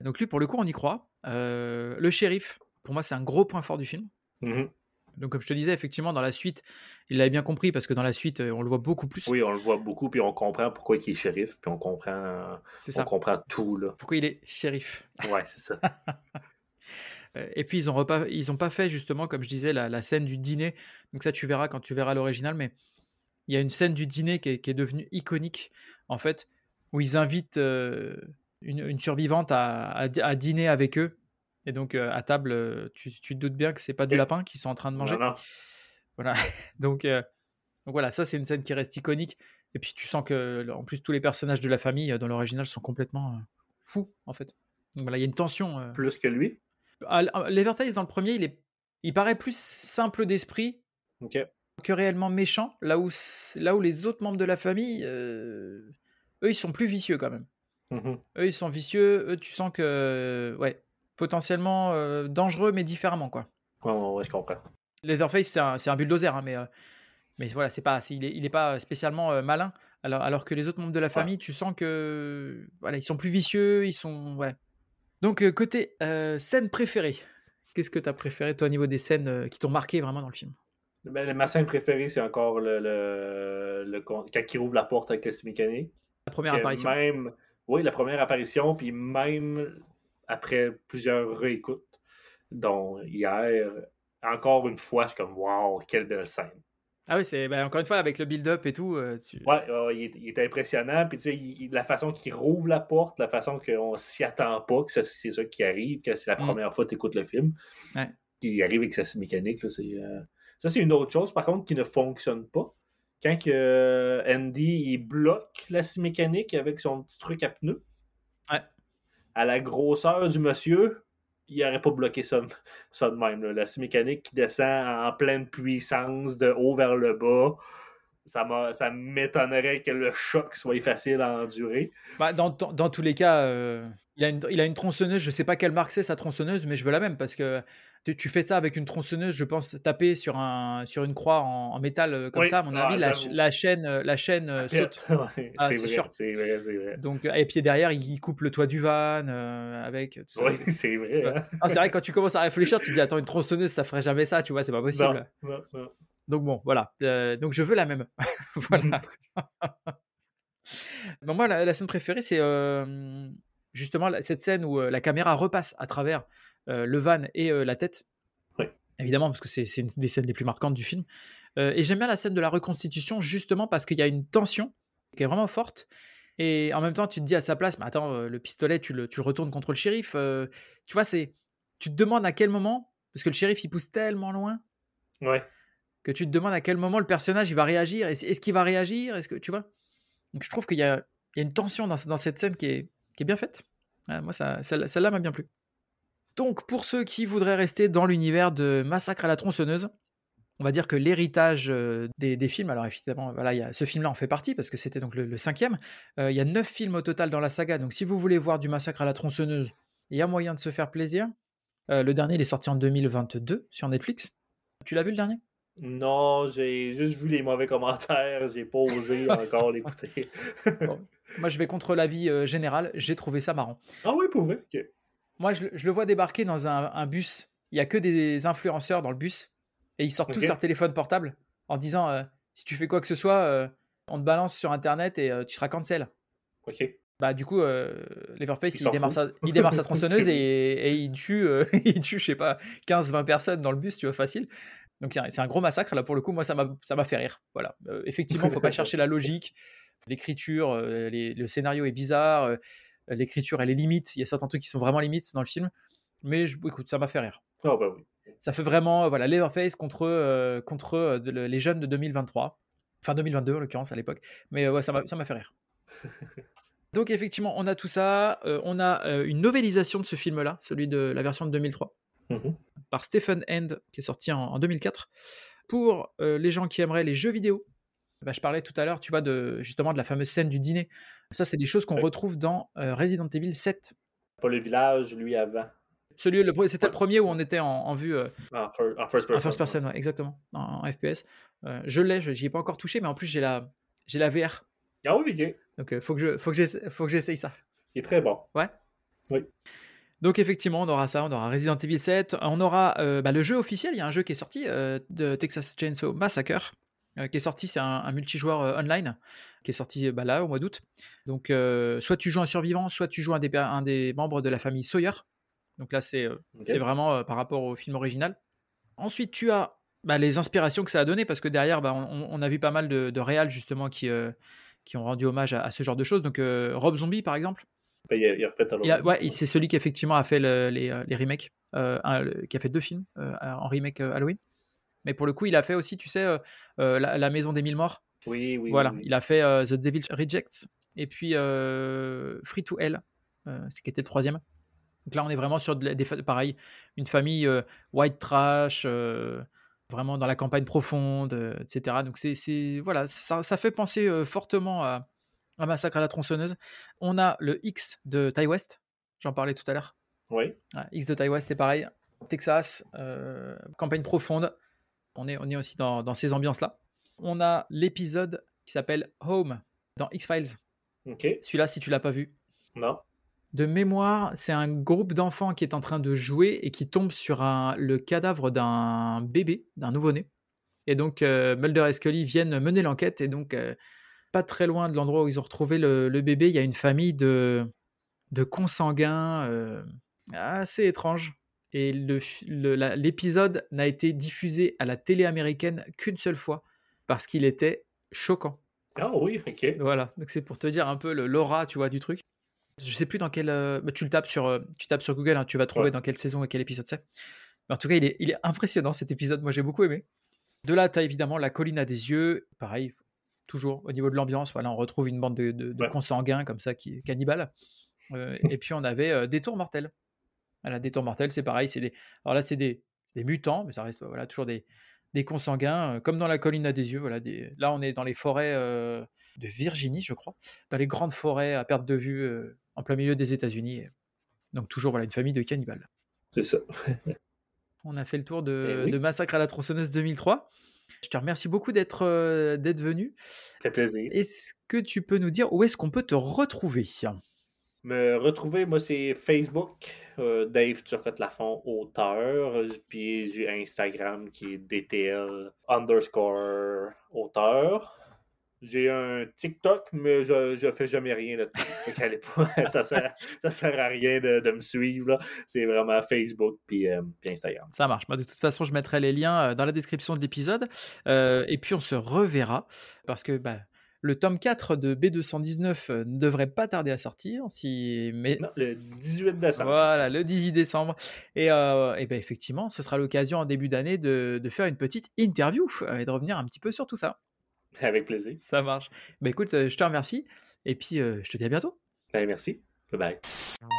Speaker 1: Donc, lui, pour le coup, on y croit. Euh, le shérif, pour moi, c'est un gros point fort du film.
Speaker 2: Mhm.
Speaker 1: Donc, comme je te disais, effectivement, dans la suite, il l'avait bien compris parce que dans la suite, euh, on le voit beaucoup plus.
Speaker 2: Oui, on le voit beaucoup, puis on comprend pourquoi il est shérif, puis on comprend, on comprend tout. Là.
Speaker 1: Pourquoi il est shérif
Speaker 2: Ouais, c'est ça.
Speaker 1: Euh, Et puis ils ont repas, ils ont pas fait justement, comme je disais, la, la scène du dîner. Donc ça, tu verras quand tu verras l'original. Mais il y a une scène du dîner qui est, qui est devenue iconique, en fait, où ils invitent euh, une, une survivante à, à dî- à dîner avec eux. Et donc euh, à table, tu, tu te doutes bien que c'est pas du lapin qu'ils sont en train de manger? Voilà. donc, euh, donc voilà, ça c'est une scène qui reste iconique. Et puis tu sens que, en plus, tous les personnages de la famille dans l'original sont complètement euh, fous, en fait. Donc voilà, il y a une tension.
Speaker 2: Plus que lui?
Speaker 1: ah, ah, Leatherface dans le premier, il, est, il paraît plus simple d'esprit que réellement méchant, là où, là où les autres membres de la famille, eux, ils sont plus vicieux quand même.
Speaker 2: Mhm.
Speaker 1: Eux, ils sont vicieux, eux, tu sens que, ouais, potentiellement euh, dangereux, mais différemment, quoi.
Speaker 2: Ouais, ouais, je comprends.
Speaker 1: Leatherface, c'est un, bulldozer, hein, mais, euh, mais voilà, c'est pas, il, est, il est pas spécialement euh, malin, alors, alors que les autres membres de la famille, tu sens que, voilà, ils sont plus vicieux, ils sont, ouais. Donc, côté scène préférée, qu'est-ce que tu as préféré, toi, au niveau des scènes qui t'ont marqué vraiment dans le film?
Speaker 2: Ben, ma scène préférée, c'est encore le, le, le quand il ouvre la porte avec la mécanique.
Speaker 1: La première apparition.
Speaker 2: Même, oui, la première apparition, puis même après plusieurs réécoutes, dont hier, encore une fois, je suis comme, waouh, quelle belle scène.
Speaker 1: Ah oui, c'est ben, encore une fois avec le build-up et tout. euh, tu-
Speaker 2: Ouais, il, est, il est impressionnant. Puis, tu sais, il- la façon qu'il rouvre la porte, la façon qu'on s'y attend pas, que c'est ça qui arrive, que c'est la
Speaker 1: Mm.
Speaker 2: première fois que tu écoutes le film.
Speaker 1: Ouais.
Speaker 2: Qui arrive avec sa mécanique, là, c'est. euh, Ça, c'est une autre chose, par contre, qui ne fonctionne pas. Quand que, euh, Andy il bloque la scie mécanique avec son petit truc à pneus. À la grosseur du monsieur, il n'aurait pas bloqué ça, de même. La mécanique qui descend en pleine puissance de haut vers le bas. Ça, m'étonnerait que le choc soit facile à endurer.
Speaker 1: Bah, dans, tous les cas, euh, il, a une, il a une tronçonneuse. Je sais pas quelle marque c'est sa tronçonneuse, mais je veux la même parce que tu, fais ça avec une tronçonneuse, je pense, taper sur, un, sur une croix en, en métal euh, comme
Speaker 2: Oui.
Speaker 1: ça. À mon
Speaker 2: Ah,
Speaker 1: avis, la, chaîne, la chaîne saute.
Speaker 2: Ouais,
Speaker 1: Ah,
Speaker 2: c'est
Speaker 1: sûr.
Speaker 2: c'est vrai, c'est vrai.
Speaker 1: Donc, euh, et puis derrière, il, coupe le toit du van euh, avec tout ça.
Speaker 2: Oui,
Speaker 1: c'est-
Speaker 2: vrai.
Speaker 1: Ouais.
Speaker 2: hein.
Speaker 1: Ah, c'est vrai quand tu commences à réfléchir, tu te dis attends une tronçonneuse, ça ferait jamais ça, tu vois, c'est pas possible.
Speaker 2: Non, non, non.
Speaker 1: Donc bon, voilà. Euh, donc je veux la même. voilà. Bon, moi, la, la scène préférée, c'est euh, justement cette scène où la caméra repasse à travers le van et euh, la tête. Évidemment, parce que c'est une des scènes les plus marquantes du film. Euh, et j'aime bien la scène de la reconstitution, justement parce qu'il y a une tension qui est vraiment forte. Et en même temps, tu te dis à sa place, mais attends, euh, le pistolet, tu le, tu le retournes contre le shérif. euh, tu vois, c'est, tu te demandes à quel moment, parce que le shérif, il pousse tellement loin
Speaker 2: Ouais.
Speaker 1: que tu te demandes à quel moment le personnage il va réagir. Est-ce qu'il va réagir? Est-ce que tu vois? Donc je trouve qu'il y a, il y a une tension dans, dans cette scène qui est, qui est bien faite. Ouais, moi, ça, celle- celle-là m'a bien plu. Donc pour ceux qui voudraient rester dans l'univers de Massacre à la tronçonneuse, on va dire que l'héritage des, des, films, alors évidemment, voilà, y a, ce film-là en fait partie parce que c'était donc le, cinquième. Il y a neuf films au total dans la saga, donc si vous voulez voir du massacre à la tronçonneuse, il y a moyen de se faire plaisir. le dernier, il est sorti en 2022 sur Netflix. Tu l'as vu le dernier?
Speaker 2: Non, j'ai juste vu les mauvais commentaires, j'ai pas osé encore l'écouter.
Speaker 1: moi, je vais contre l'avis général, j'ai trouvé ça marrant.
Speaker 2: Ah oui, pour vrai?
Speaker 1: Moi, je, le vois débarquer dans un, un bus. Il y a que des influenceurs dans le bus et ils sortent tous leur téléphone portable en disant euh, si tu fais quoi que ce soit, euh, on te balance sur internet et euh, tu seras cancel.
Speaker 2: Ok.
Speaker 1: Bah du coup, Leverface il, démarre sa, il démarre sa tronçonneuse et, il tue, il tue, je sais pas, 15-20 personnes dans le bus, tu vois, facile. Donc c'est un gros massacre là pour le coup. Moi ça m'a fait rire. Voilà. effectivement, faut pas chercher la logique. L'écriture, le scénario est bizarre. L'écriture elle est limite. Il y a certains trucs qui sont vraiment limites dans le film. Mais je, écoute, ça m'a fait rire.
Speaker 2: Oh bah oui.
Speaker 1: Ça fait vraiment voilà Leatherface contre euh, contre euh, les jeunes de 2023 enfin 2022 en l'occurrence à l'époque. Mais euh, ouais ça m'a ça m'a fait rire. Donc effectivement on a tout ça. On a une novélisation de ce film là celui de la version de 2003 mmh par Stephen End qui est sorti en, 2004 pour les gens qui aimeraient les jeux vidéo. Bah, je parlais tout à l'heure tu vois de justement de la fameuse scène du dîner ça c'est des choses qu'on retrouve dans Resident Evil 7
Speaker 2: pas le village lui avant
Speaker 1: celui, le, c'était le premier où on était en, vue. Euh,
Speaker 2: en, first person.
Speaker 1: En first person, exactement. En, FPS. Euh, je l'ai, je n'y ai pas encore touché, mais en plus, j'ai la, j'ai la VR.
Speaker 2: Ah oui.
Speaker 1: Donc, il faut que je, faut que faut que j'essaye ça.
Speaker 2: Il est très bon.
Speaker 1: Ouais.
Speaker 2: Oui.
Speaker 1: Donc effectivement, on aura ça, on aura Resident Evil 7, on aura bah, le jeu officiel, il y a un jeu qui est sorti de Texas Chainsaw Massacre, qui est sorti, c'est un, multijoueur online, qui est sorti bah, là au mois d'août. Donc soit tu joues un survivant, soit tu joues un des, un des membres de la famille Sawyer, donc là, c'est vraiment par rapport au film original. Ensuite, tu as bah, les inspirations que ça a donné, parce que derrière, bah, on, a vu pas mal de, de réals justement qui, qui ont rendu hommage à, ce genre de choses. Donc Rob Zombie, par exemple.
Speaker 2: Il
Speaker 1: ouais, c'est celui qui effectivement a fait les, les, remakes, qui a fait deux films en remake Halloween. Mais pour le coup, il a fait aussi, tu sais, la, Maison des Mille Morts.
Speaker 2: Oui, oui.
Speaker 1: Voilà, il a fait The Devil Rejects et puis Free to Hell, ce qui était le troisième. Donc là, on est vraiment sur des, pareil, une famille euh, white trash, euh, vraiment dans la campagne profonde, euh, etc. Donc c'est voilà, ça, fait penser fortement à, Massacre à la tronçonneuse. On a le X de Ty West, j'en parlais tout à l'heure.
Speaker 2: Oui.
Speaker 1: X de West, c'est pareil. Texas, campagne profonde. On est, on est aussi dans, dans ces ambiances-là. On a l'épisode qui s'appelle Home dans X-Files.
Speaker 2: Ok.
Speaker 1: Celui-là, si tu l'as pas vu.
Speaker 2: Non
Speaker 1: de mémoire, c'est un groupe d'enfants qui est en train de jouer et qui tombe sur le cadavre d'un bébé, d'un nouveau-né. Et donc euh, Mulder et Scully viennent mener l'enquête et donc euh, pas très loin de l'endroit où ils ont retrouvé le, bébé, il y a une famille de, de consanguins euh, assez étrange. Et l'épisode n'a été diffusé à la télé américaine qu'une seule fois parce qu'il était choquant.
Speaker 2: Ah oui, ok.
Speaker 1: Voilà, donc c'est pour te dire un peu l'aura, tu vois, du truc. Je sais plus dans quel. Euh, bah, tu le tapes sur, euh, tu tapes sur Google, hein, tu vas trouver dans quelle saison et quel épisode c'est. Mais en tout cas, il est, il est impressionnant cet épisode. Moi, j'ai beaucoup aimé. De là, tu as évidemment la colline à des yeux. Pareil, toujours au niveau de l'ambiance. Voilà, on retrouve une bande de, de, consanguins comme ça, qui cannibales. Euh, et puis, on avait des tours mortels. Voilà, des tours mortels, c'est pareil. Des. Alors là, c'est des, des mutants, mais ça reste voilà toujours des, des consanguins, comme dans la colline à des yeux. Voilà, des... Là, on est dans les forêts de Virginie, je crois, dans les grandes forêts à perte de vue en plein milieu des États-Unis. Donc toujours voilà une famille de cannibales.
Speaker 2: C'est ça.
Speaker 1: On a fait le tour de, eh Massacre à la tronçonneuse 2003. Je te remercie beaucoup d'être euh, d'être venu.
Speaker 2: Ça fait plaisir.
Speaker 1: Est-ce que tu peux nous dire où est-ce qu'on peut te retrouver?
Speaker 2: Me retrouver, moi, c'est Facebook, euh, Dave Turcotte Lafont, auteur. Puis j'ai Instagram qui est DTL underscore auteur. J'ai un TikTok, mais je, je fais jamais rien là-dessus. ça, sert, ça sert à rien de, me suivre. C'est vraiment Facebook puis, euh, puis, Instagram.
Speaker 1: Ça marche. Moi, de toute façon, je mettrai les liens euh, dans la description de l'épisode. Et puis, on se reverra parce que bah, le tome 4 de B219 ne devrait pas tarder à sortir. Si... Mais...
Speaker 2: Non, le 18 décembre.
Speaker 1: Voilà, le 18 décembre. Et, et ben, effectivement, ce sera l'occasion en début d'année de, de, faire une petite interview et de revenir un petit peu sur tout ça.
Speaker 2: Avec plaisir.
Speaker 1: Ça marche. Bah écoute, euh, je te remercie. Et puis, euh, je te dis à bientôt.
Speaker 2: Allez, merci. Bye bye.